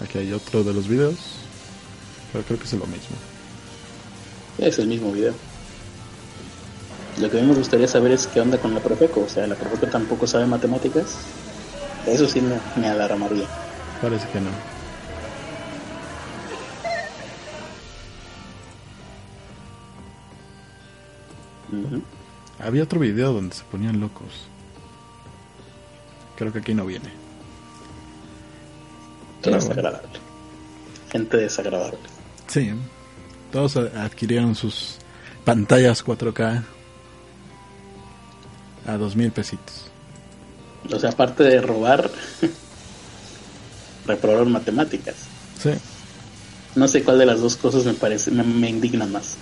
Aquí hay otro de los videos. Pero creo que es lo mismo. Es el mismo video. Lo que a mí me gustaría saber es qué onda con la Profeco. O sea, la Profeco tampoco sabe matemáticas. Eso sí me, me alarmaría. Parece que no. Había otro video donde se ponían locos. Creo que aquí no viene. Desagradable. Gente desagradable. Sí. Todos adquirieron sus pantallas 4K a dos mil pesitos. O sea, aparte de robar, reprobaron matemáticas. Sí. No sé cuál de las dos cosas me parece, me indigna más.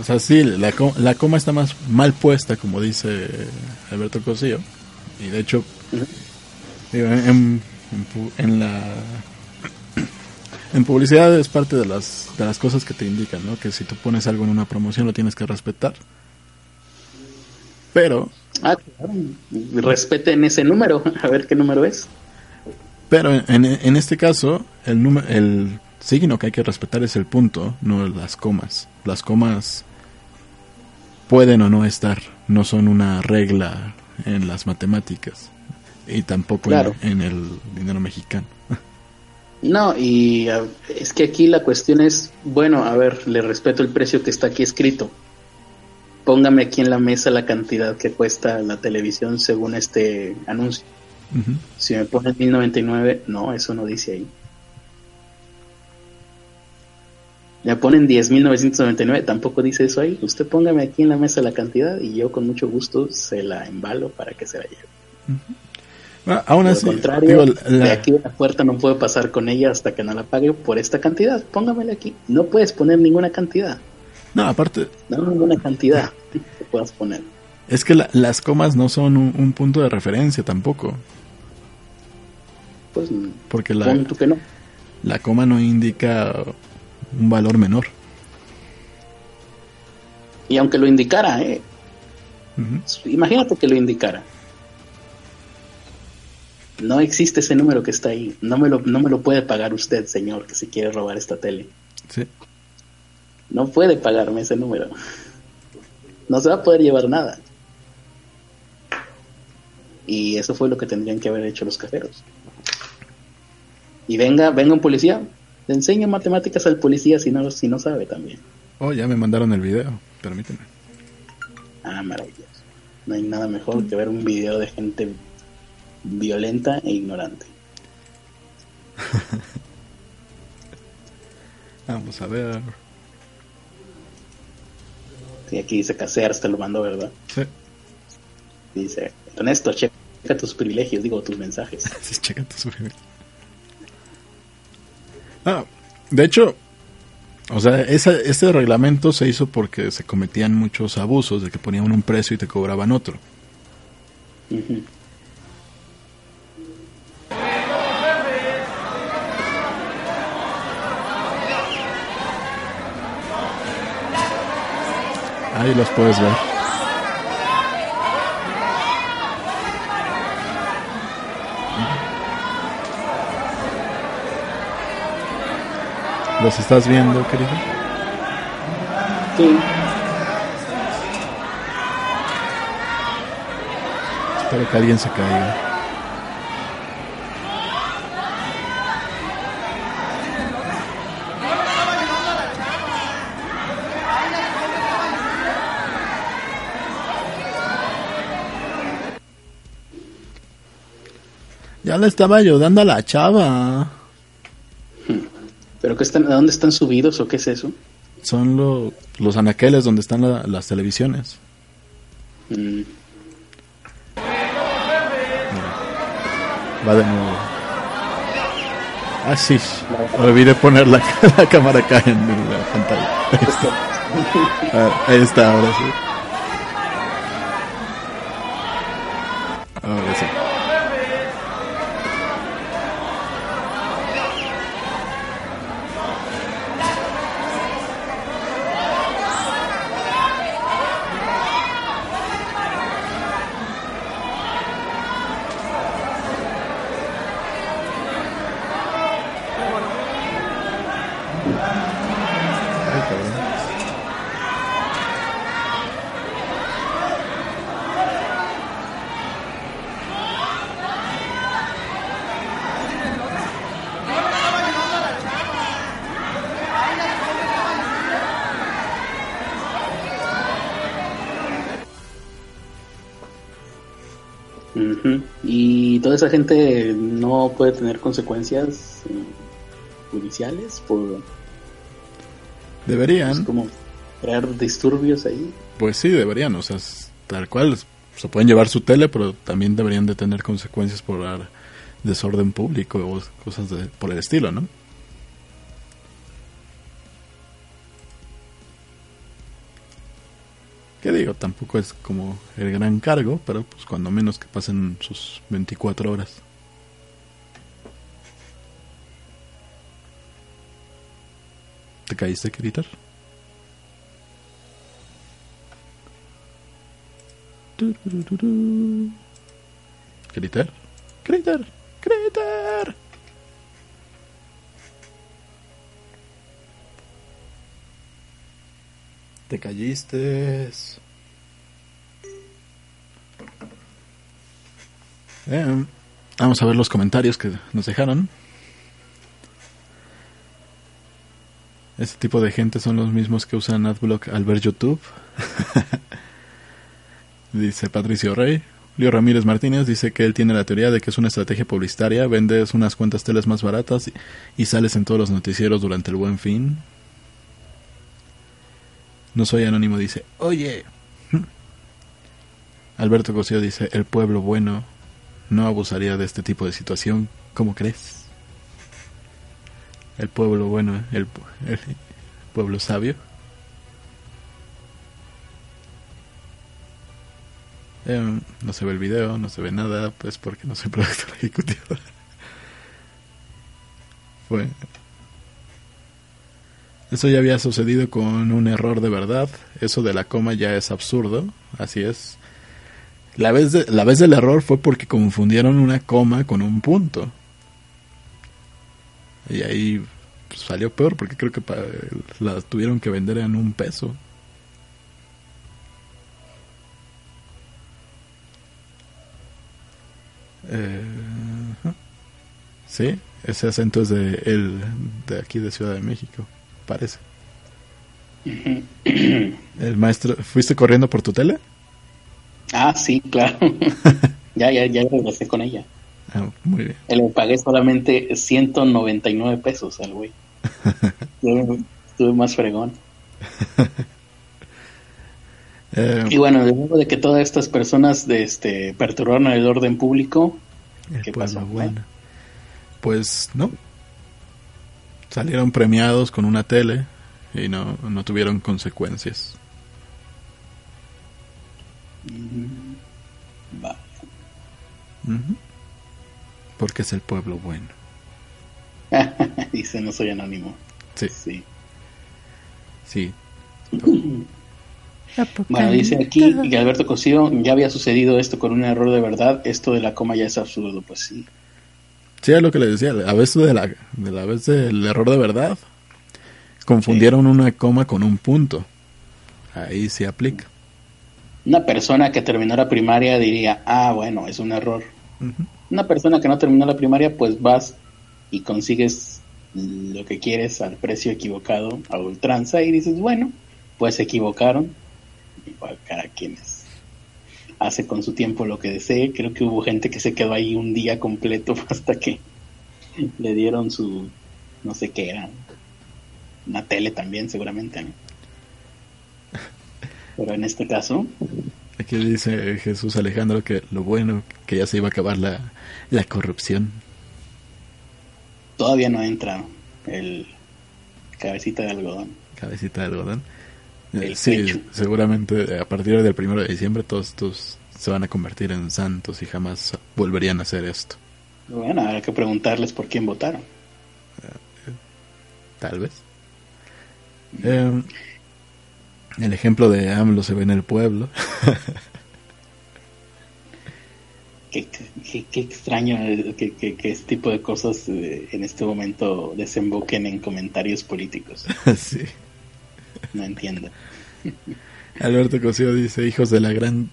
O sea, sí, la, la coma está más mal puesta, como dice Alberto Cosillo. Y de hecho, en, la en publicidad es parte de las, de las cosas que te indican, ¿no? Que si tú pones algo en una promoción lo tienes que respetar. Pero... Ah, claro. Respeten ese número, a ver qué número es. Pero en, en este caso, el, número, el signo que hay que respetar es el punto, no las comas. Las comas pueden o no estar, no son una regla en las matemáticas y tampoco en, el dinero mexicano. No, y es que aquí la cuestión es, bueno, a ver, le respeto el precio que está aquí escrito. Póngame aquí en la mesa la cantidad que cuesta la televisión según este anuncio. Si me pone 1099, no, eso no dice ahí. Ya ponen 10.999, tampoco dice eso ahí. Usted póngame aquí en la mesa la cantidad y yo con mucho gusto se la embalo para que se la lleve. Aún así, Al contrario, de aquí a la puerta no puedo pasar con ella hasta que no la pague por esta cantidad. Póngamela aquí. No puedes poner ninguna cantidad. No, aparte. No, ninguna cantidad que puedas poner. Es que las comas no son un, punto de referencia tampoco. Pues, porque la, que no. la coma no indica un valor menor. Y aunque lo indicara, ¿eh? imagínate que lo indicara. No existe ese número que está ahí. No me, lo, no me lo puede pagar usted, señor, que si quiere robar esta tele. Sí. No puede pagarme ese número. No se va a poder llevar nada. Y eso fue lo que tendrían que haber hecho los cajeros. Y venga, venga un policía, le enseño matemáticas al policía si no, si no sabe también. Oh, ya me mandaron el video, permíteme. Ah, maravilloso. No hay nada mejor que ver un video de gente violenta e ignorante. Vamos a ver. Sí, aquí dice Casears, te lo mando, ¿verdad? Sí. Dice, Ernesto, checa tus privilegios, digo, tus mensajes. sí, checa tus privilegios. Ah, de hecho, o sea, ese reglamento se hizo porque se cometían muchos abusos de que ponían un precio y te cobraban otro. Ahí los puedes ver. ¿Los estás viendo, querido? Sí. Espero que alguien se caiga. Le estaba ayudando a la chava. ¿Pero qué están, a dónde están subidos o qué es eso? Son los anaqueles donde están las televisiones. Mm. Va de nuevo. Ah, sí. Olvidé poner la, cámara acá en la pantalla. Ah, ahí está, ahora sí. Gente no puede tener consecuencias eh, judiciales por... Deberían. como crear disturbios ahí. Pues sí, deberían, o sea, tal cual. Se pueden llevar su tele, pero también deberían de tener consecuencias por desorden público o cosas de, por el estilo, ¿no? Que digo, tampoco es como el gran cargo, pero pues cuando menos que pasen sus 24 horas. ¿Te caíste, Critter? Critter, Critter, Critter. Te calliste. Eh, vamos a ver los comentarios que nos dejaron. Este tipo de gente son los mismos que usan AdBlock al ver YouTube. dice Patricio Rey. Leo Ramírez Martínez dice que él tiene la teoría de que es una estrategia publicitaria. Vendes unas cuantas teles más baratas y sales en todos los noticieros durante el buen fin. No soy anónimo, dice, oye. Alberto Cosío dice, el pueblo bueno no abusaría de este tipo de situación. ¿Cómo crees? El pueblo bueno, el, pueblo sabio. Em, no se ve el video, no se ve nada, pues porque no soy productor ejecutivo. Fue eso ya había sucedido con un error de verdad. Eso de la coma ya es absurdo. Así es. La vez, de, la vez del error fue porque confundieron una coma con un punto. Y ahí pues, salió peor porque creo que la tuvieron que vender en un peso. Eh, sí, ese acento es de, el, de aquí de Ciudad de México parece. El maestro, ¿fuiste corriendo por tu tele? Ah, sí, claro. ya, ya, ya regresé con ella. Ah, muy bien. Le pagué solamente 199 pesos al güey. Estuve más fregón. Eh, y bueno, de de que todas estas personas de este perturbaron el orden público, ¿qué pasó? Bueno. Pues no, salieron premiados con una tele y no, no tuvieron consecuencias. Vale. Porque es el pueblo bueno. Dice, no soy anónimo. Sí. Sí. Sí. bueno, dice aquí que Alberto Cosío ya había sucedido esto con un error de verdad. Esto de la coma ya es absurdo. Pues sí. Sí, es lo que le decía, a veces de la, de la vez del error de verdad confundieron una coma con un punto. Ahí se aplica. Una persona que terminó la primaria diría, ah, bueno, es un error. Una persona que no terminó la primaria, pues vas y consigues lo que quieres al precio equivocado, a ultranza, y dices, bueno, pues se equivocaron. Igual cada quien hace con su tiempo lo que desee. Creo que hubo gente que se quedó ahí un día completo hasta que le dieron su, no sé qué era, una tele también seguramente, Pero en este caso... Aquí dice Jesús Alejandro que lo bueno que ya se iba a acabar la, la corrupción. Todavía no entra el cabecita de algodón. Cabecita de algodón. Sí, seguramente a partir del primero de diciembre todos estos se van a convertir en santos y jamás volverían a hacer esto. Bueno, habrá que preguntarles por quién votaron. Tal vez. Eh, el ejemplo de AMLO se ve en el pueblo. qué, extraño que, este tipo de cosas eh, en este momento desemboquen en comentarios políticos. sí. No entiendo. Alberto Cosío dice, hijos de la gran...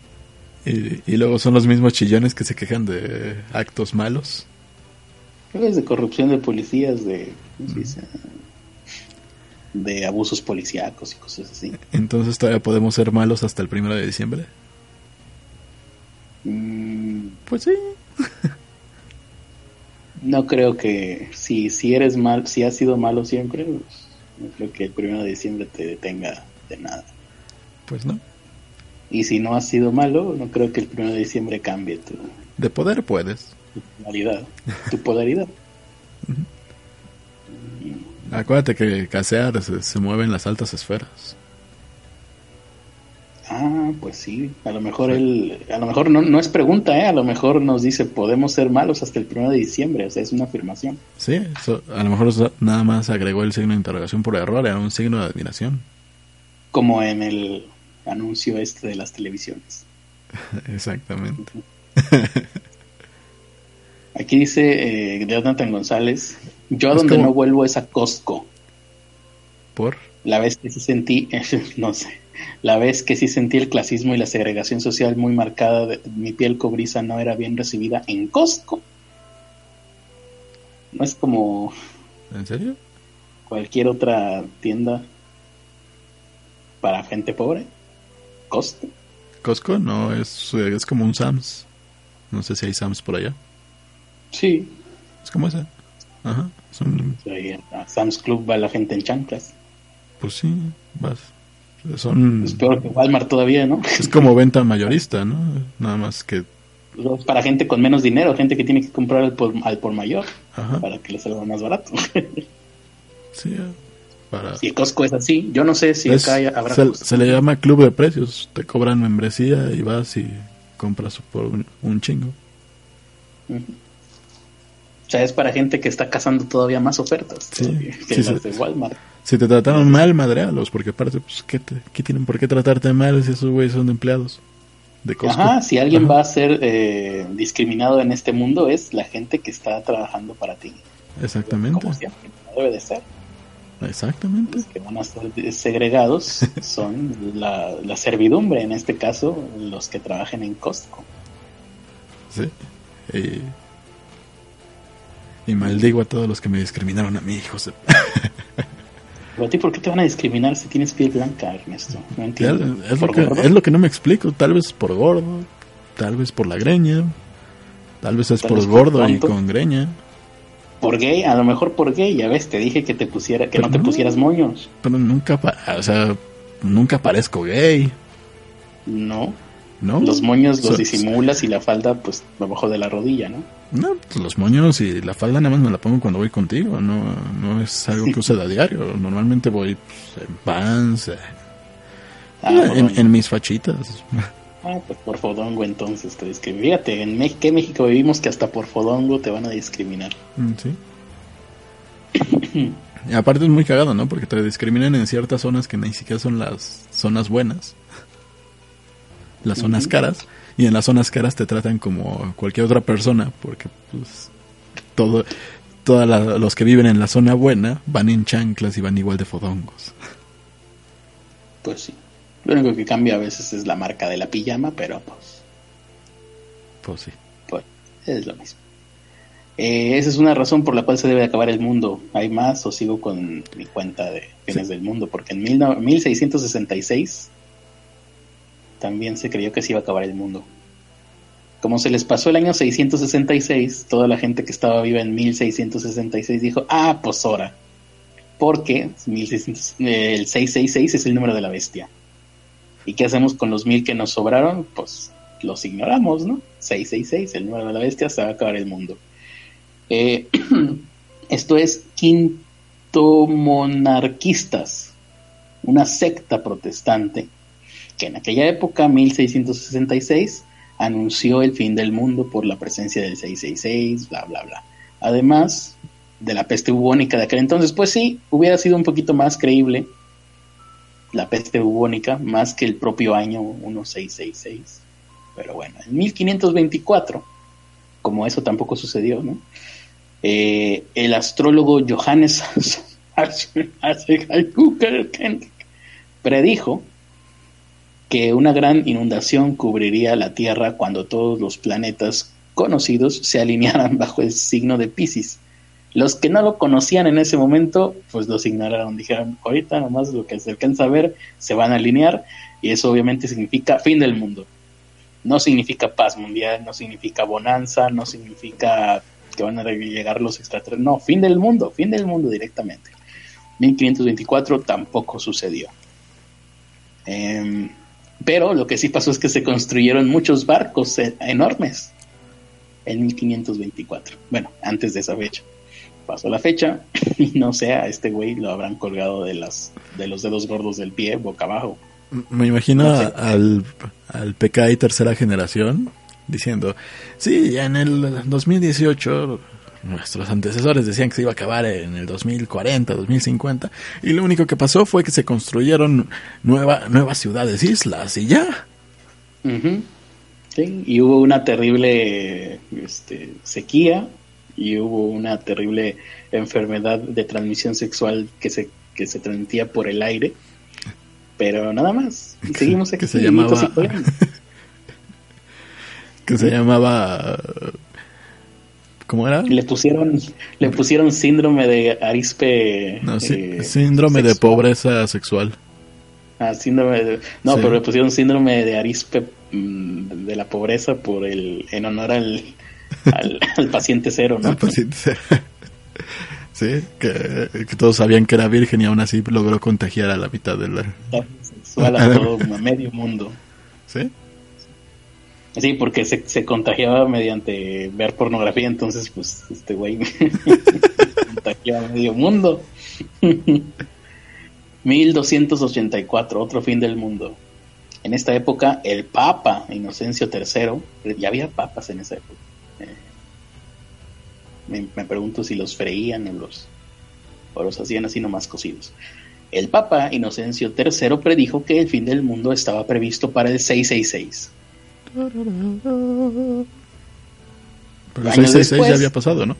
Y, luego son los mismos chillones que se quejan de actos malos. Es de corrupción de policías, de de abusos policíacos y cosas así. Entonces todavía podemos ser malos hasta el primero de diciembre. Mm. pues sí. no creo que si si eres mal, si has sido malo siempre, pues, no creo que el primero de diciembre te detenga de nada. Pues no. Y si no has sido malo, no creo que el primero de diciembre cambie tu. De poder puedes. Tu polaridad. Tu polaridad. Acuérdate que casear se, mueve en las altas esferas. Ah, pues sí. A lo mejor él, a lo mejor no, no es pregunta, ¿eh? A lo mejor nos dice podemos ser malos hasta el primero de diciembre. O sea, es una afirmación. Sí, a lo mejor nada más agregó el signo de interrogación por error, era un signo de admiración. Como en el anuncio este de las televisiones. Exactamente. Aquí dice eh, Jonathan González, yo a donde no vuelvo es a Costco. ¿Por? La vez que sí sentí, no sé, la vez que sí sentí el clasismo y la segregación social muy marcada, de, mi piel cobriza no era bien recibida en Costco. No es como... ¿En serio? Cualquier otra tienda para gente pobre. Costco. Costco no, es, es como un Sams. No sé si hay Sams por allá. Sí. Es como ese. Ajá. A Sam's Club va la gente en chanclas. Pues sí, vas. Son... Es peor que Walmart todavía, ¿no? Es como venta mayorista, ¿no? Nada más que... Para gente con menos dinero, gente que tiene que comprar al por, al por mayor para que le salga más barato. sí, para... Si Costco es así, yo no sé si acá habrá... Se, le llama club de precios, te cobran membresía y vas y compras por un, chingo. O sea, es para gente que está cazando todavía más ofertas sí, que las de Walmart. Si te trataron mal, madrealos, porque aparte, pues, ¿qué, tienen por qué tratarte mal si esos güeyes son empleados? De Costco? Ajá, si alguien va a ser eh, discriminado en este mundo es la gente que está trabajando para ti. Exactamente. Como siempre, debe de ser. Exactamente. Los que van a ser segregados son la, la servidumbre, en este caso, los que trabajen en Costco. Sí. Y y maldigo a todos los que me discriminaron a mí, hijos a ti por qué te van a discriminar si tienes piel blanca, Ernesto? No entiendo. Es, lo que, es lo que no me explico. Tal vez por gordo, tal vez por la greña, tal vez es por gordo y con greña. Por gay, a lo mejor por gay, ya ves, te dije que te pusiera, que no te pusieras moños. Pero nunca, o sea, nunca parezco gay. No. ¿No? Los moños los disimulas y la falda, pues, abajo de la rodilla, ¿no? No, pues los moños y la falda nada más me la pongo cuando voy contigo, no, no es algo que use a diario. Normalmente voy pues, en pants, eh, ah, en, mis fachitas. Ah, pues por fodongo entonces te discriminan. Fíjate, en México, México vivimos que hasta por fodongo te van a discriminar. Mm, sí. y aparte es muy cagado, ¿no? Porque te discriminan en ciertas zonas que ni siquiera son las zonas buenas. Las zonas caras y en las zonas caras te tratan como cualquier otra persona porque pues todo todos los que viven en la zona buena van en chanclas y van igual de fodongos. Pues sí. Lo único que cambia a veces es la marca de la pijama, pero pues. Pues sí. Pues es lo mismo. Eh, esa es una razón por la cual se debe acabar el mundo. ¿Hay más o sigo con mi cuenta de fines del mundo? Porque en mil, 1666 también se creyó que se iba a acabar el mundo. Como se les pasó el año 666, toda la gente que estaba viva en 1666 dijo, ah, pues ahora. Porque 1600, el 666 es el número de la bestia. ¿Y qué hacemos con los mil que nos sobraron? Pues los ignoramos, ¿no? 666, el número de la bestia, se va a acabar el mundo. Eh, esto es quintomonarquistas, una secta protestante que en aquella época, 1666, anunció el fin del mundo por la presencia del 666, bla, bla, bla. Además de la peste bubónica de aquel entonces, pues sí, hubiera sido un poquito más creíble la peste bubónica, más que el propio año 1666. Pero bueno, en 1524, como eso tampoco sucedió, ¿no? Eh, el astrólogo Johannes predijo que una gran inundación cubriría la Tierra cuando todos los planetas conocidos se alinearan bajo el signo de Pisces. Los que no lo conocían en ese momento, pues los ignoraron. Dijeron, ahorita nomás lo que se alcanza a ver, se van a alinear y eso obviamente significa fin del mundo. No significa paz mundial, no significa bonanza, no significa que van a llegar los extraterrestres. No, fin del mundo, fin del mundo directamente. 1524 tampoco sucedió. Eh, pero lo que sí pasó es que se construyeron muchos barcos e-, enormes en 1524. Bueno, antes de esa fecha. Pasó la fecha y no sé, a este güey lo habrán colgado de, las, de los dedos gordos del pie, boca abajo. Me imagino al, al PKI tercera generación diciendo, sí, en el 2018 nuestros antecesores decían que se iba a acabar en el 2040, 2050, y lo único que pasó fue que se construyeron nueva, nuevas ciudades, islas, y ya. Sí, y hubo una terrible este, sequía, y hubo una terrible enfermedad de transmisión sexual que se, que se transmitía por el aire, pero nada más, seguimos aquí. Que se llamaba... que se llamaba ¿Cómo era? Le pusieron, le pusieron síndrome de arispe. No, sí, eh, síndrome de pobreza sexual. Ah, síndrome de, no, pero le pusieron síndrome de arispe mm, de la pobreza por el, en honor al, al, paciente cero, ¿no? Al paciente cero. sí, que, todos sabían que era virgen y aún así logró contagiar a la mitad de la. Sexual a todo, a medio mundo. Sí. Sí, porque se, contagiaba mediante ver pornografía, entonces pues este güey contagiaba medio mundo. 1284, otro fin del mundo. En esta época, el Papa Inocencio III, ya había papas en esa época. Eh, me, pregunto si los freían o los, o los hacían así nomás cocidos. El Papa Inocencio III predijo que el fin del mundo estaba previsto para el 666 pero 666 ya había pasado, ¿no?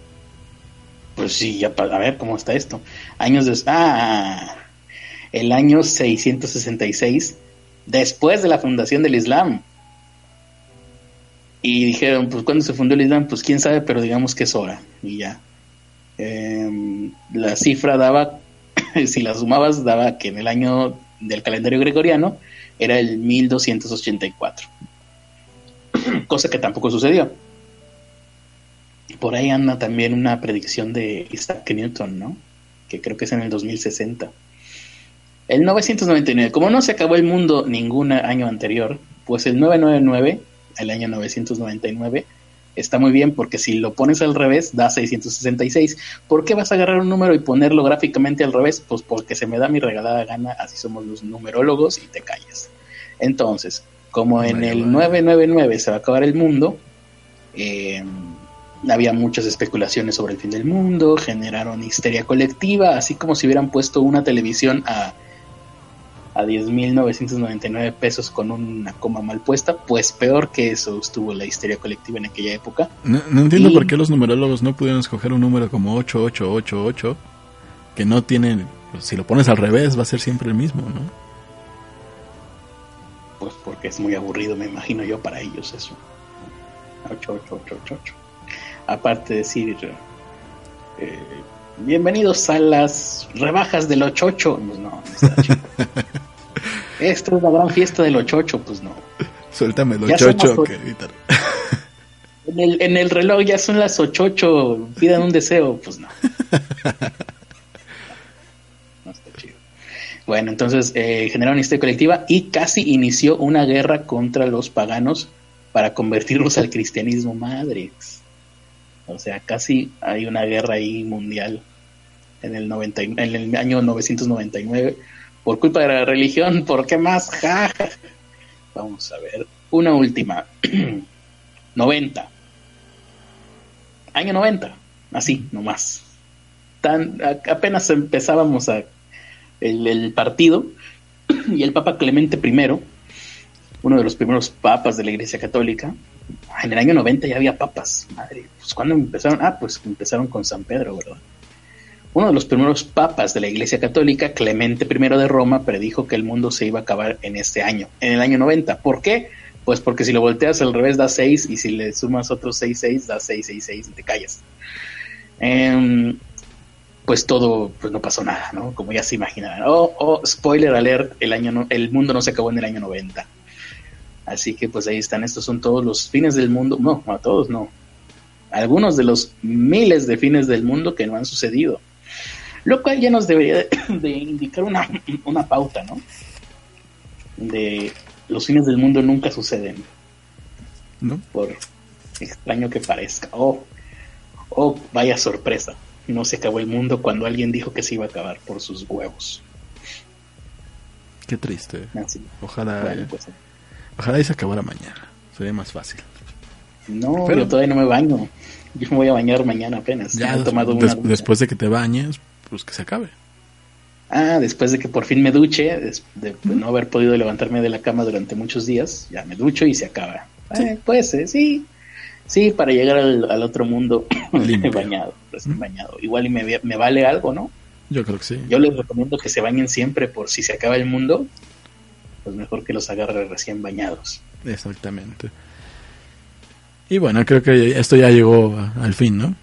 Pues sí, ya a ver cómo está esto. Años de ah, el año 666 después de la fundación del Islam. Y dijeron, pues cuando se fundó el Islam, pues quién sabe, pero digamos que es hora. Y ya. Em, la cifra daba, si la sumabas, daba que en el año del calendario gregoriano era el 1284 cosa que tampoco sucedió. Por ahí anda también una predicción de Isaac Newton, ¿no? Que creo que es en el 2060. El 999, como no se acabó el mundo ningún año anterior, pues el 999, el año 999, está muy bien porque si lo pones al revés da 666. ¿Por qué vas a agarrar un número y ponerlo gráficamente al revés? Pues porque se me da mi regalada gana, así somos los numerólogos y te calles. Entonces, como en el 999 se va a acabar el mundo, eh, había muchas especulaciones sobre el fin del mundo, generaron histeria colectiva, así como si hubieran puesto una televisión a, a 10.999 pesos con una coma mal puesta, pues peor que eso estuvo la histeria colectiva en aquella época. No, entiendo por qué los numerólogos no pudieron escoger un número como 8888, que no tiene, si lo pones al revés va a ser siempre el mismo, ¿no? Pues porque es muy aburrido, me imagino yo, para ellos eso. 8888. Aparte de decir, eh, bienvenidos a las rebajas del 88, pues no, no está chido. Esto es la gran fiesta del ochocho, pues no. Suéltame el ochocho que en el, en el reloj ya son las ochocho, pidan un deseo, pues no. Bueno, entonces eh, generaron historia colectiva y casi inició una guerra contra los paganos para convertirlos al cristianismo madre. O sea, casi hay una guerra ahí mundial en el, 90, en el año 999 por culpa de la religión, ¿por qué más? Vamos a ver. Una última. 90. Año 90. Así, nomás. Tan, apenas empezábamos a, el, partido y el Papa Clemente I, uno de los primeros papas de la Iglesia Católica, en el año 90 ya había papas. Madre, pues cuando empezaron, ah, pues empezaron con San Pedro, ¿verdad? Uno de los primeros papas de la Iglesia Católica, Clemente I de Roma, predijo que el mundo se iba a acabar en este año, en el año 90. ¿Por qué? Pues porque si lo volteas al revés da 6 y si le sumas otros 6, 6 da 6, 6, 6 y te callas. Em, pues todo, pues no pasó nada, ¿no? Como ya se imaginarán. Oh, oh, spoiler alert, el, año el mundo no se acabó en el año 90. Así que pues ahí están, estos son todos los fines del mundo. No, a todos no. Algunos de los miles de fines del mundo que no han sucedido. Lo cual ya nos debería de, indicar una, una pauta, ¿no? De los fines del mundo nunca suceden. ¿No? Por extraño que parezca. Oh, oh, vaya sorpresa. No se acabó el mundo cuando alguien dijo que se iba a acabar por sus huevos. Qué triste. Ojalá, pues, ojalá y se acabara mañana. Sería más fácil. No, pero yo todavía no me baño. Yo me voy a bañar mañana apenas. Ya, tomado después de que te bañes, pues que se acabe. Ah, después de que por fin me duche, de, no haber podido levantarme de la cama durante muchos días, ya me ducho y se acaba. Eh, puede ser, sí. Sí, para llegar al, otro mundo bañado, recién bañado. Igual y me, me vale algo, ¿no? Yo creo que sí. Yo les recomiendo que se bañen siempre por si se acaba el mundo, pues mejor que los agarre recién bañados. Exactamente. Y bueno, creo que esto ya llegó al fin, ¿no?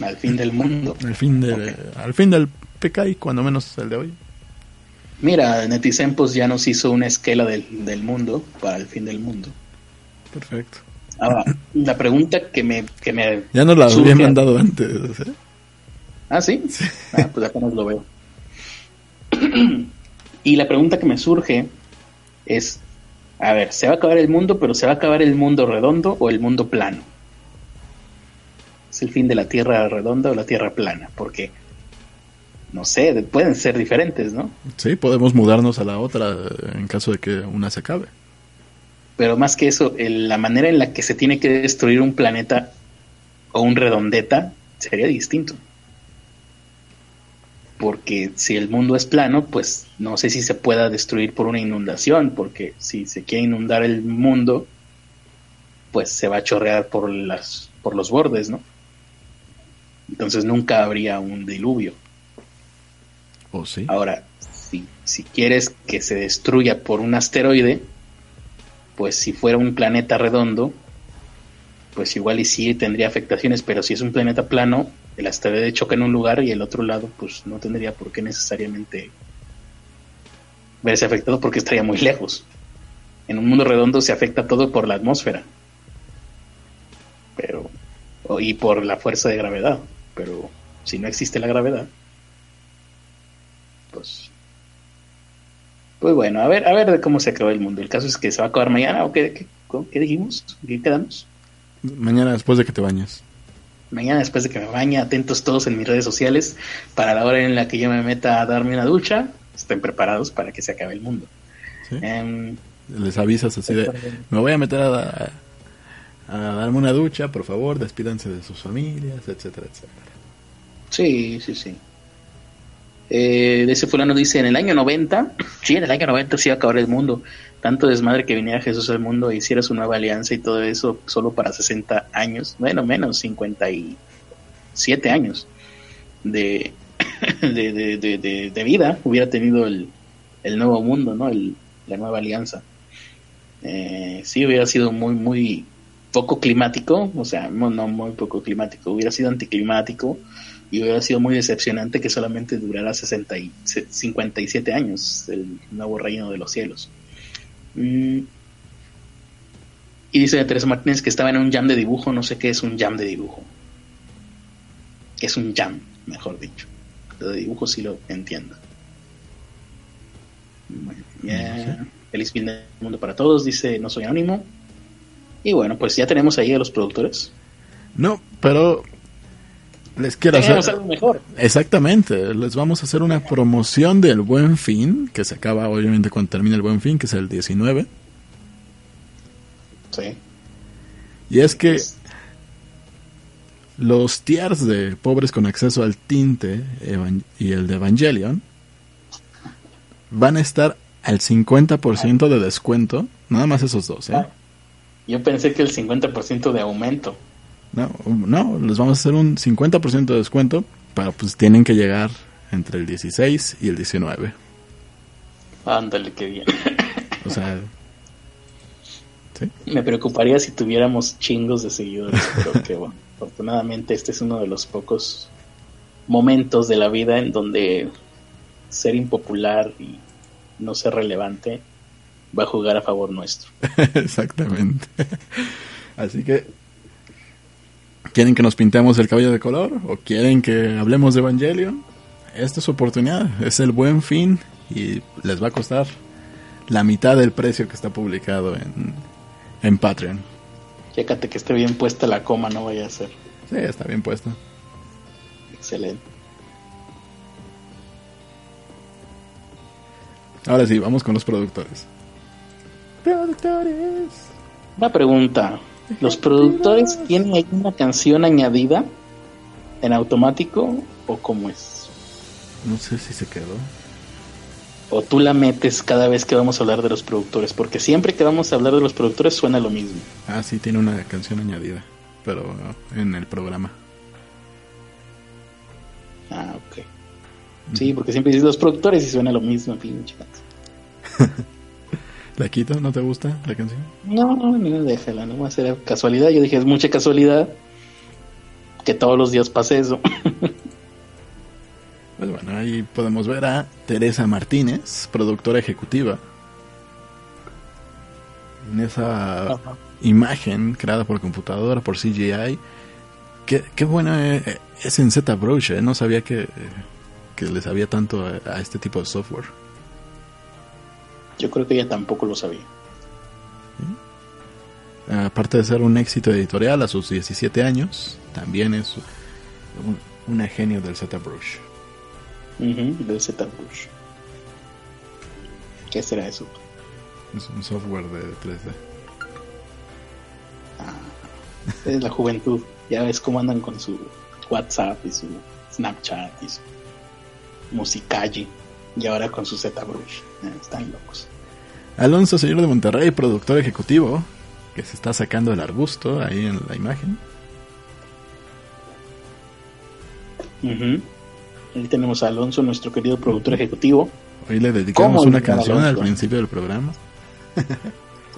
Al fin del mundo. Al fin, de, al fin del PKI, cuando menos el de hoy. Mira, Netisempos ya nos hizo una esquela del, del mundo para el fin del mundo. Perfecto. Ahora, la pregunta que me... Que me ya nos la había mandado antes. ¿eh? Ah, ¿sí? Ah, pues apenas lo veo. y la pregunta que me surge es, a ver, ¿se va a acabar el mundo, pero se va a acabar el mundo redondo o el mundo plano? es el fin de la Tierra redonda o la Tierra plana, porque no sé, pueden ser diferentes, ¿no? Sí, podemos mudarnos a la otra en caso de que una se acabe. Pero más que eso, la manera en la que se tiene que destruir un planeta o un redondeta sería distinto. Porque si el mundo es plano, pues no sé si se pueda destruir por una inundación, porque si se quiere inundar el mundo, pues se va a chorrear por las por los bordes, ¿no? Entonces nunca habría un diluvio. ¿O sí? Ahora, si, si quieres que se destruya por un asteroide, pues si fuera un planeta redondo, pues igual y sí tendría afectaciones, pero si es un planeta plano, el asteroide choca en un lugar y el otro lado pues no tendría por qué necesariamente verse afectado porque estaría muy lejos. En un mundo redondo se afecta todo por la atmósfera. Pero y por la fuerza de gravedad pero si no existe la gravedad, pues pues bueno, a ver, a ver de cómo se acaba el mundo. El caso es que se va a acabar mañana o qué, qué, dijimos, qué quedamos. Mañana después de que te bañes. Mañana después de que me bañe, atentos todos en mis redes sociales para la hora en la que yo me meta a darme una ducha, estén preparados para que se acabe el mundo. Em, Les avisas así de, me voy a meter a, a darme una ducha, por favor, despídanse de sus familias, etcétera, etcétera. Sí, sí, sí. Eh, ese fulano dice, en el año 90, sí, en el año 90 sí iba a acabar el mundo. Tanto desmadre que viniera Jesús al mundo e hiciera su nueva alianza y todo eso solo para 60 años, bueno, menos 57 años de, de, de, vida hubiera tenido el, el nuevo mundo, ¿no? El, la nueva alianza. Eh, sí hubiera sido muy, muy poco climático, o sea, no muy poco climático, hubiera sido anticlimático y hubiera sido muy decepcionante que solamente durara 60 y 57 años el nuevo reino de los cielos. Mm. Y dice Teresa Martínez que estaba en un jam de dibujo, no sé qué es un jam de dibujo. Es un jam, mejor dicho. Lo de dibujo sí lo entiendo. Feliz fin del mundo para todos, dice No Soy Anónimo. Y bueno, pues ya tenemos ahí a los productores. No, pero les quiero hacer algo mejor. Exactamente, les vamos a hacer una promoción del Buen Fin, que se acaba obviamente cuando termine el Buen Fin, que es el 19. Sí. Y es que los tiers de pobres con acceso al tinte y el de Evangelion van a estar al 50% de descuento, nada más esos dos, ¿eh? Yo pensé que el 50% de aumento. No, no, les vamos a hacer un 50% de descuento, pero pues tienen que llegar entre el 16 y el 19. Ándale, qué bien. O sea, ¿sí? Me preocuparía si tuviéramos chingos de seguidores, pero que bueno, afortunadamente este es uno de los pocos momentos de la vida en donde ser impopular y no ser relevante va a jugar a favor nuestro. Exactamente. Así que ¿Quieren que nos pintemos el cabello de color? ¿O quieren que hablemos de Evangelion? Esta es su oportunidad, es el buen fin y les va a costar la mitad del precio que está publicado en, en Patreon. Chécate que esté bien puesta la coma, no vaya a ser. Sí, está bien puesta. Excelente. Ahora sí, vamos con los productores. Productores. Una pregunta. ¿Los productores tienen ahí una canción añadida en automático o cómo es? No sé si se quedó. O tú la metes cada vez que vamos a hablar de los productores, porque siempre que vamos a hablar de los productores suena lo mismo. Ah, sí, tiene una canción añadida, pero en el programa. Ah, ok. Sí, porque siempre dices los productores y suena lo mismo, pinche. ¿La quito? ¿No te gusta la canción? No, no, no, déjala, no va a ser casualidad. Yo dije, es mucha casualidad que todos los días pase eso. pues bueno, ahí podemos ver a Teresa Martínez, productora ejecutiva. En esa imagen creada por computadora, por CGI. Qué, qué buena eh, es en ZBrush, ¿eh? No sabía que, que les sabía tanto a este tipo de software. Yo creo que ella tampoco lo sabía. Aparte de ser un éxito editorial a sus 17 años, también es un, una genio del ZBrush. del ZBrush. ¿Qué será eso? Es un software de 3D. Ah, es la juventud. Ya ves cómo andan con su WhatsApp y su Snapchat y su Musicalle. Y ahora con su ZBrush. Eh, están locos. Alonso, señor de Monterrey, productor ejecutivo, que se está sacando el arbusto ahí en la imagen. Ahí tenemos a Alonso, nuestro querido productor ejecutivo. Hoy le dedicamos una canción al principio del programa.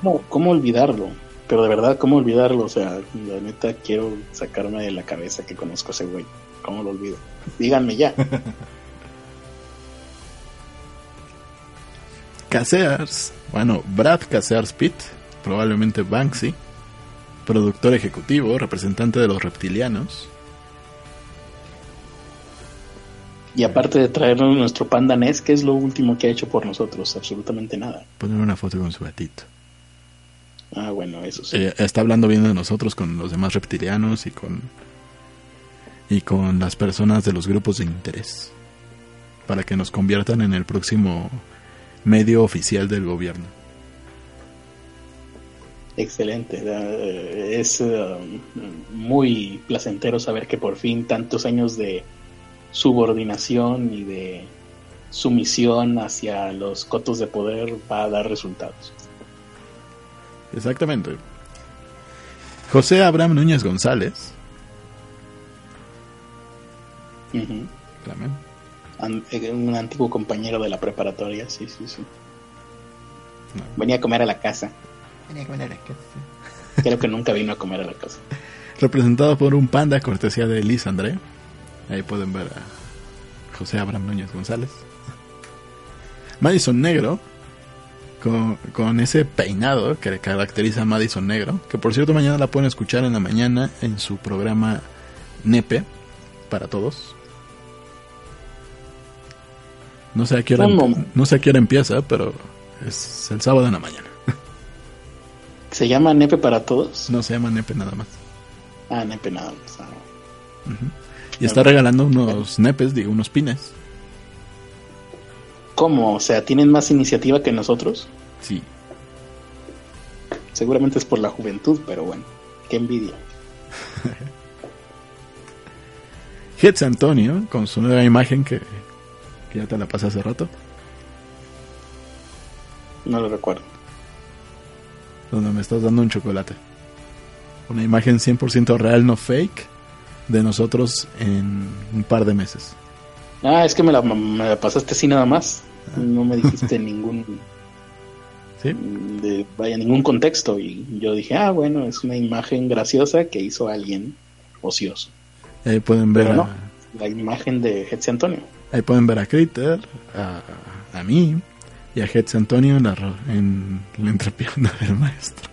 ¿Cómo, ¿Cómo olvidarlo? Pero de verdad, ¿cómo olvidarlo? O sea, la neta quiero sacarme de la cabeza que conozco a ese güey. ¿Cómo lo olvido? Díganme ya. Casears, bueno, Brad Casears Pitt, probablemente Banksy, productor ejecutivo, representante de los reptilianos. Y aparte de traernos nuestro panda NES, ¿qué es lo último que ha hecho por nosotros? Absolutamente nada. Poner una foto con su gatito. Ah, bueno, eso sí. Eh, está hablando bien de nosotros con los demás reptilianos y con y con las personas de los grupos de interés para que nos conviertan en el próximo medio oficial del gobierno. Excelente, eh, es um, muy placentero saber que por fin tantos años de subordinación y de sumisión hacia los cotos de poder va a dar resultados. Exactamente. José Abraham Núñez González. Eh, un antiguo compañero de la preparatoria, sí, sí, sí. Venía a comer a la casa. Venía a comer a la casa. Creo que nunca vino a comer a la casa. Representado por un panda, cortesía de Liz André. Ahí pueden ver a José Abraham Núñez González. Madison Negro, con, ese peinado que caracteriza a Madison Negro, que por cierto mañana la pueden escuchar en la mañana en su programa Nepe para todos. No sé a qué hora, no sé a qué hora empieza, pero es el sábado en la mañana. ¿Se llama Nepe para todos? No, se llama Nepe nada más. Ah, Nepe nada más. Ah. Y está regalando unos nepes, digo, unos pines. ¿Cómo? O sea, ¿tienen más iniciativa que nosotros? Sí. Seguramente es por la juventud, pero bueno, qué envidia. Hetz Antonio, con su nueva imagen que, que ya te la pasé hace rato. No lo recuerdo. Donde me estás dando un chocolate. Una imagen 100% real, no fake, de nosotros en un par de meses. Ah, es que me la, pasaste así nada más. Ah. No me dijiste ningún. ¿Sí? De, vaya, ningún contexto. Y yo dije, ah, bueno, es una imagen graciosa que hizo alguien ocioso. Ahí pueden ver. la imagen de Hetze Antonio. Ahí pueden ver a Critter, a, a mí y a Hetze Antonio en la, en la entrepierna del maestro.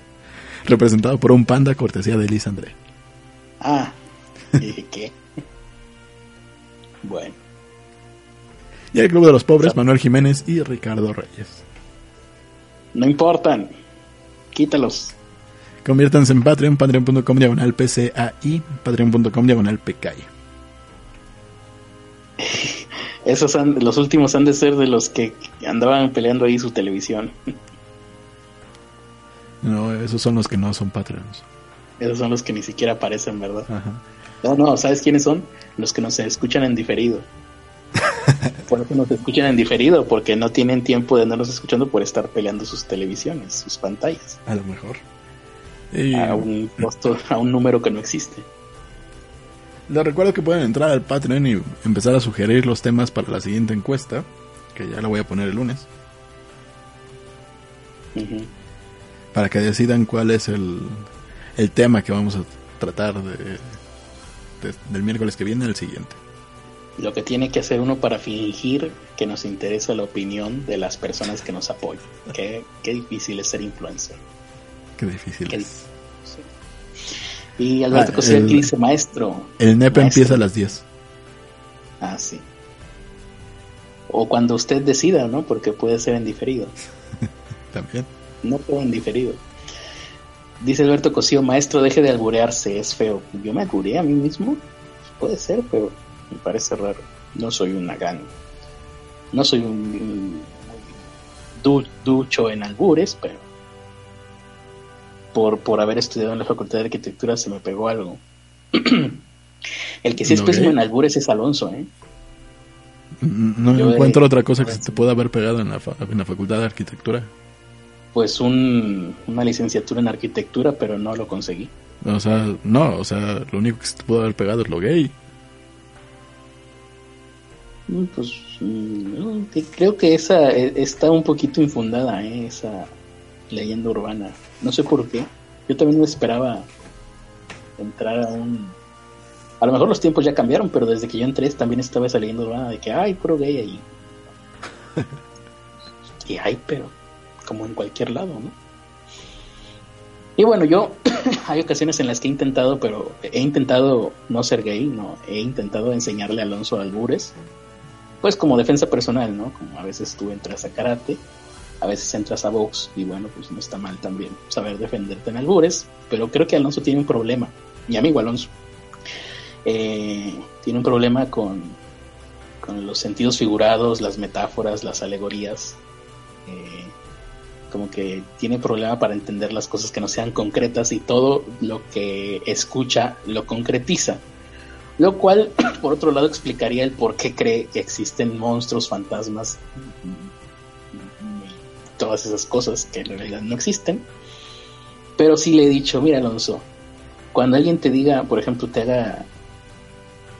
Representado por un panda cortesía de Liz André. Ah, ¿y qué? bueno. Y el Club de los Pobres, Manuel Jiménez y Ricardo Reyes. No importan. Quítalos. Conviértanse en Patreon, patreon.com diagonal PCAI, patreon.com diagonal PKI. Esos los últimos han de ser de los que andaban peleando ahí su televisión. No, esos son los que no son Patreons. Esos son los que ni siquiera aparecen, ¿verdad? No, no, ¿sabes quiénes son? Los que nos escuchan en diferido. por eso nos escuchan en diferido, porque no tienen tiempo de andarnos escuchando por estar peleando sus televisiones, sus pantallas. A lo mejor. A, un costo, a un número que no existe. Les recuerdo que pueden entrar al Patreon y empezar a sugerir los temas para la siguiente encuesta, que ya la voy a poner el lunes. Para que decidan cuál es el, el tema que vamos a tratar de, del miércoles que viene al siguiente lo que tiene que hacer uno para fingir que nos interesa la opinión de las personas que nos apoyan. Qué, difícil es ser influencer. Qué difícil es. Y Alberto ah, aquí dice, maestro. El NEP empieza a las 10. Ah, sí. O cuando usted decida, ¿no? Porque puede ser en diferido. También. No puedo en diferido. Dice Alberto Cosío, maestro, deje de alburearse, es feo. Yo me albureé a mí mismo. Puede ser, pero me parece raro. No soy un nagán. No soy un, ducho en albures, pero por, por haber estudiado en la Facultad de Arquitectura se me pegó algo. El que sí es pésimo en albures es Alonso, ¿eh? No encuentro otra cosa que se te pueda haber pegado en la, en la Facultad de Arquitectura. Pues un, una licenciatura en arquitectura, pero no lo conseguí. O sea, no, o sea, lo único que se te pudo haber pegado es lo gay. Mm, pues mm, creo que esa e, está un poquito infundada, ¿eh? esa leyenda urbana. No sé por qué. Yo también me esperaba entrar a un... A lo mejor los tiempos ya cambiaron, pero desde que yo entré también estaba leyenda urbana de que hay puro gay ahí. y hay, pero como en cualquier lado, ¿no? Y bueno, yo hay ocasiones en las que he intentado, pero he intentado no ser gay, no, he intentado enseñarle a Alonso albures pues como defensa personal, ¿no? Como a veces tú entras a karate, a veces entras a box y bueno, pues no está mal también saber defenderte en albures, pero creo que Alonso tiene un problema, mi amigo Alonso, eh, tiene un problema con, con los sentidos figurados, las metáforas, las alegorías, eh, como que tiene problema para entender las cosas que no sean concretas y todo lo que escucha lo concretiza Lo cual, por otro lado, explicaría el por qué cree que existen monstruos, fantasmas, todas esas cosas que en realidad no existen. Pero sí le he dicho, mira Alonso, cuando alguien te diga, por ejemplo, te haga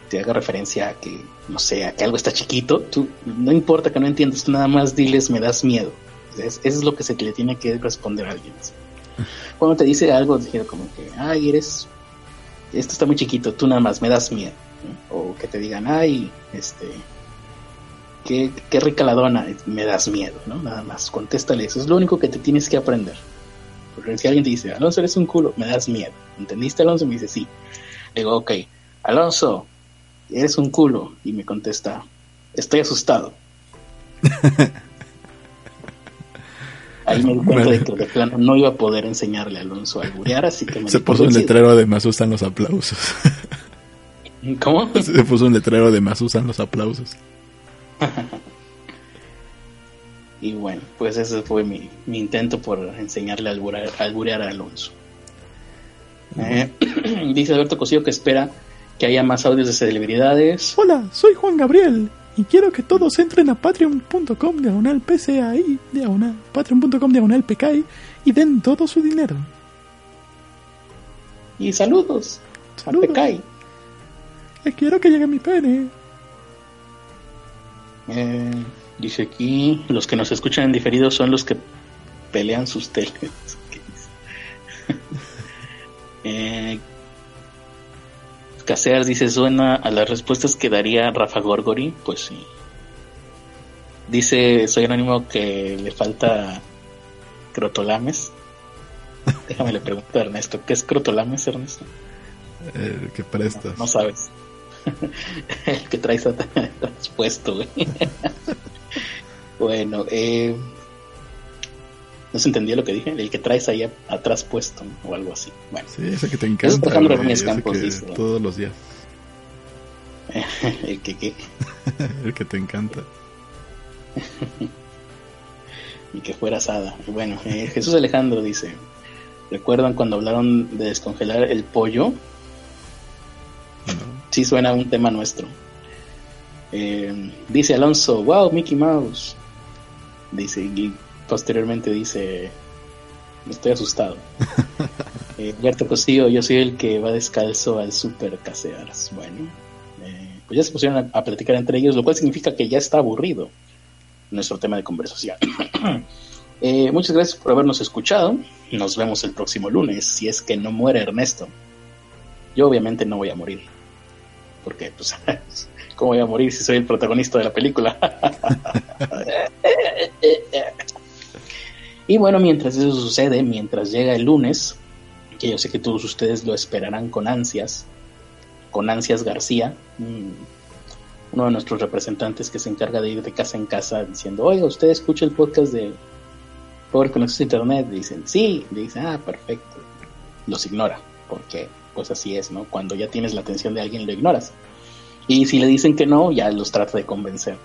te haga referencia a que, no sé, a que algo está chiquito, tú no importa que no entiendas, tú nada más diles, me das miedo. eso es lo que se le tiene que responder a alguien. Cuando te dice algo, como que, ay, eres, esto está muy chiquito, tú nada más me das miedo. O que te digan, ay, este, qué, qué rica la dona, me das miedo, ¿no? Nada más, contéstale, eso es lo único que te tienes que aprender. Porque si alguien te dice, Alonso, eres un culo, me das miedo. ¿Entendiste, Alonso? Me dice, sí. Le digo, ok, Alonso, eres un culo. Y me contesta, estoy asustado. Ahí me di cuenta de que de plano no iba a poder enseñarle a Alonso a alburear, así que me Se puso un letrero de me asustan los aplausos. ¿Cómo? Se puso un letrero de me asustan los aplausos. y bueno, pues ese fue mi, intento por enseñarle a alburear, a Alonso. Eh, dice Alberto Cosío que espera que haya más audios de celebridades. Hola, soy Juan Gabriel y quiero que todos entren a patreon.com diagonal PCAI, diagonal, patreon.com diagonal PKI y den todo su dinero. Y saludos, saludos. a PKI. Le quiero que llegue mi pene. Eh, dice aquí, los que nos escuchan en diferido son los que pelean sus teles. eh, Caseas dice, suena a las respuestas que daría Rafa Gorgori, pues sí. Dice, soy anónimo que le falta crotolames. Déjame le pregunto a Ernesto, ¿qué es crotolames, Ernesto? El que prestas. No, sabes. El que traes traspuesto, güey. bueno, eh, no se entendía lo que dije, el que traes ahí atrás puesto o algo así. Bueno, sí, ese que te encanta. todos los días. el que qué. el que te encanta. y que fuera asada. Bueno, eh, Jesús Alejandro dice, ¿recuerdan cuando hablaron de descongelar el pollo? Sí suena un tema nuestro. Eh, dice Alonso, wow, Mickey Mouse. Dice posteriormente dice, estoy asustado. eh, Cosillo, yo soy el que va descalzo al super casearas. Bueno, eh, pues ya se pusieron a, platicar entre ellos, lo cual significa que ya está aburrido nuestro tema de conversación. Eh, muchas gracias por habernos escuchado. Nos vemos el próximo lunes, si es que no muere Ernesto. Yo obviamente no voy a morir. Porque, pues, ¿cómo voy a morir si soy el protagonista de la película? Y bueno, mientras eso sucede, mientras llega el lunes, que yo sé que todos ustedes lo esperarán con ansias, con ansias García, uno de nuestros representantes que se encarga de ir de casa en casa diciendo, oiga, usted escucha el podcast de Pobre Conexión Internet, dicen, sí, dicen, ah, perfecto, los ignora, porque pues así es, ¿no? Cuando ya tienes la atención de alguien lo ignoras. Y si le dicen que no, ya los trata de convencer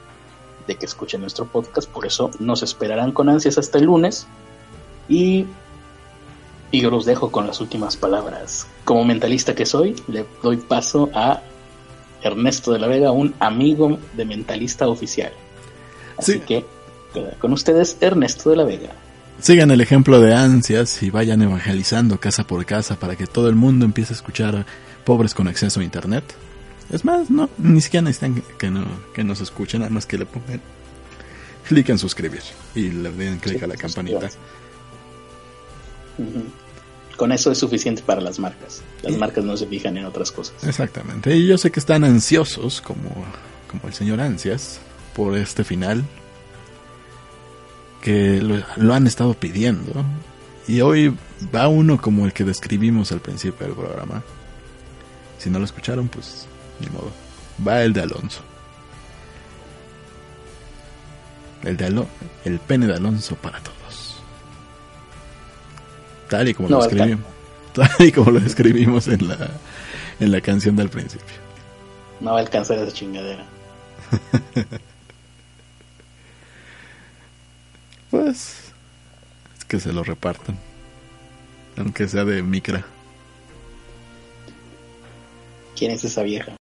de que escuchen nuestro podcast. Por eso nos esperarán con ansias hasta el lunes. Y, y yo los dejo con las últimas palabras. Como mentalista que soy, le doy paso a Ernesto de la Vega, un amigo de mentalista oficial. Así que con ustedes, Ernesto de la Vega. Sigan el ejemplo de ansias y vayan evangelizando casa por casa para que todo el mundo empiece a escuchar pobres con acceso a internet. Es más, no, ni siquiera necesitan que, no, que nos escuchen, nada más que le pongan clic en suscribir y le den clic a la campanita. Con eso es suficiente para las marcas. Las marcas no se fijan en otras cosas. Exactamente. Y yo sé que están ansiosos, como, como el señor Ansias, por este final. Que lo, lo han estado pidiendo. Y hoy va uno como el que describimos al principio del programa. Si no lo escucharon, pues ni modo. Va el de Alonso. El de el pene de Alonso para todos. Tal y como lo escribimos. Tal y como lo escribimos en la, en la canción del principio. No va a alcanzar esa chingadera. pues es que se lo repartan. Aunque sea de micra. ¿Quién es esa vieja?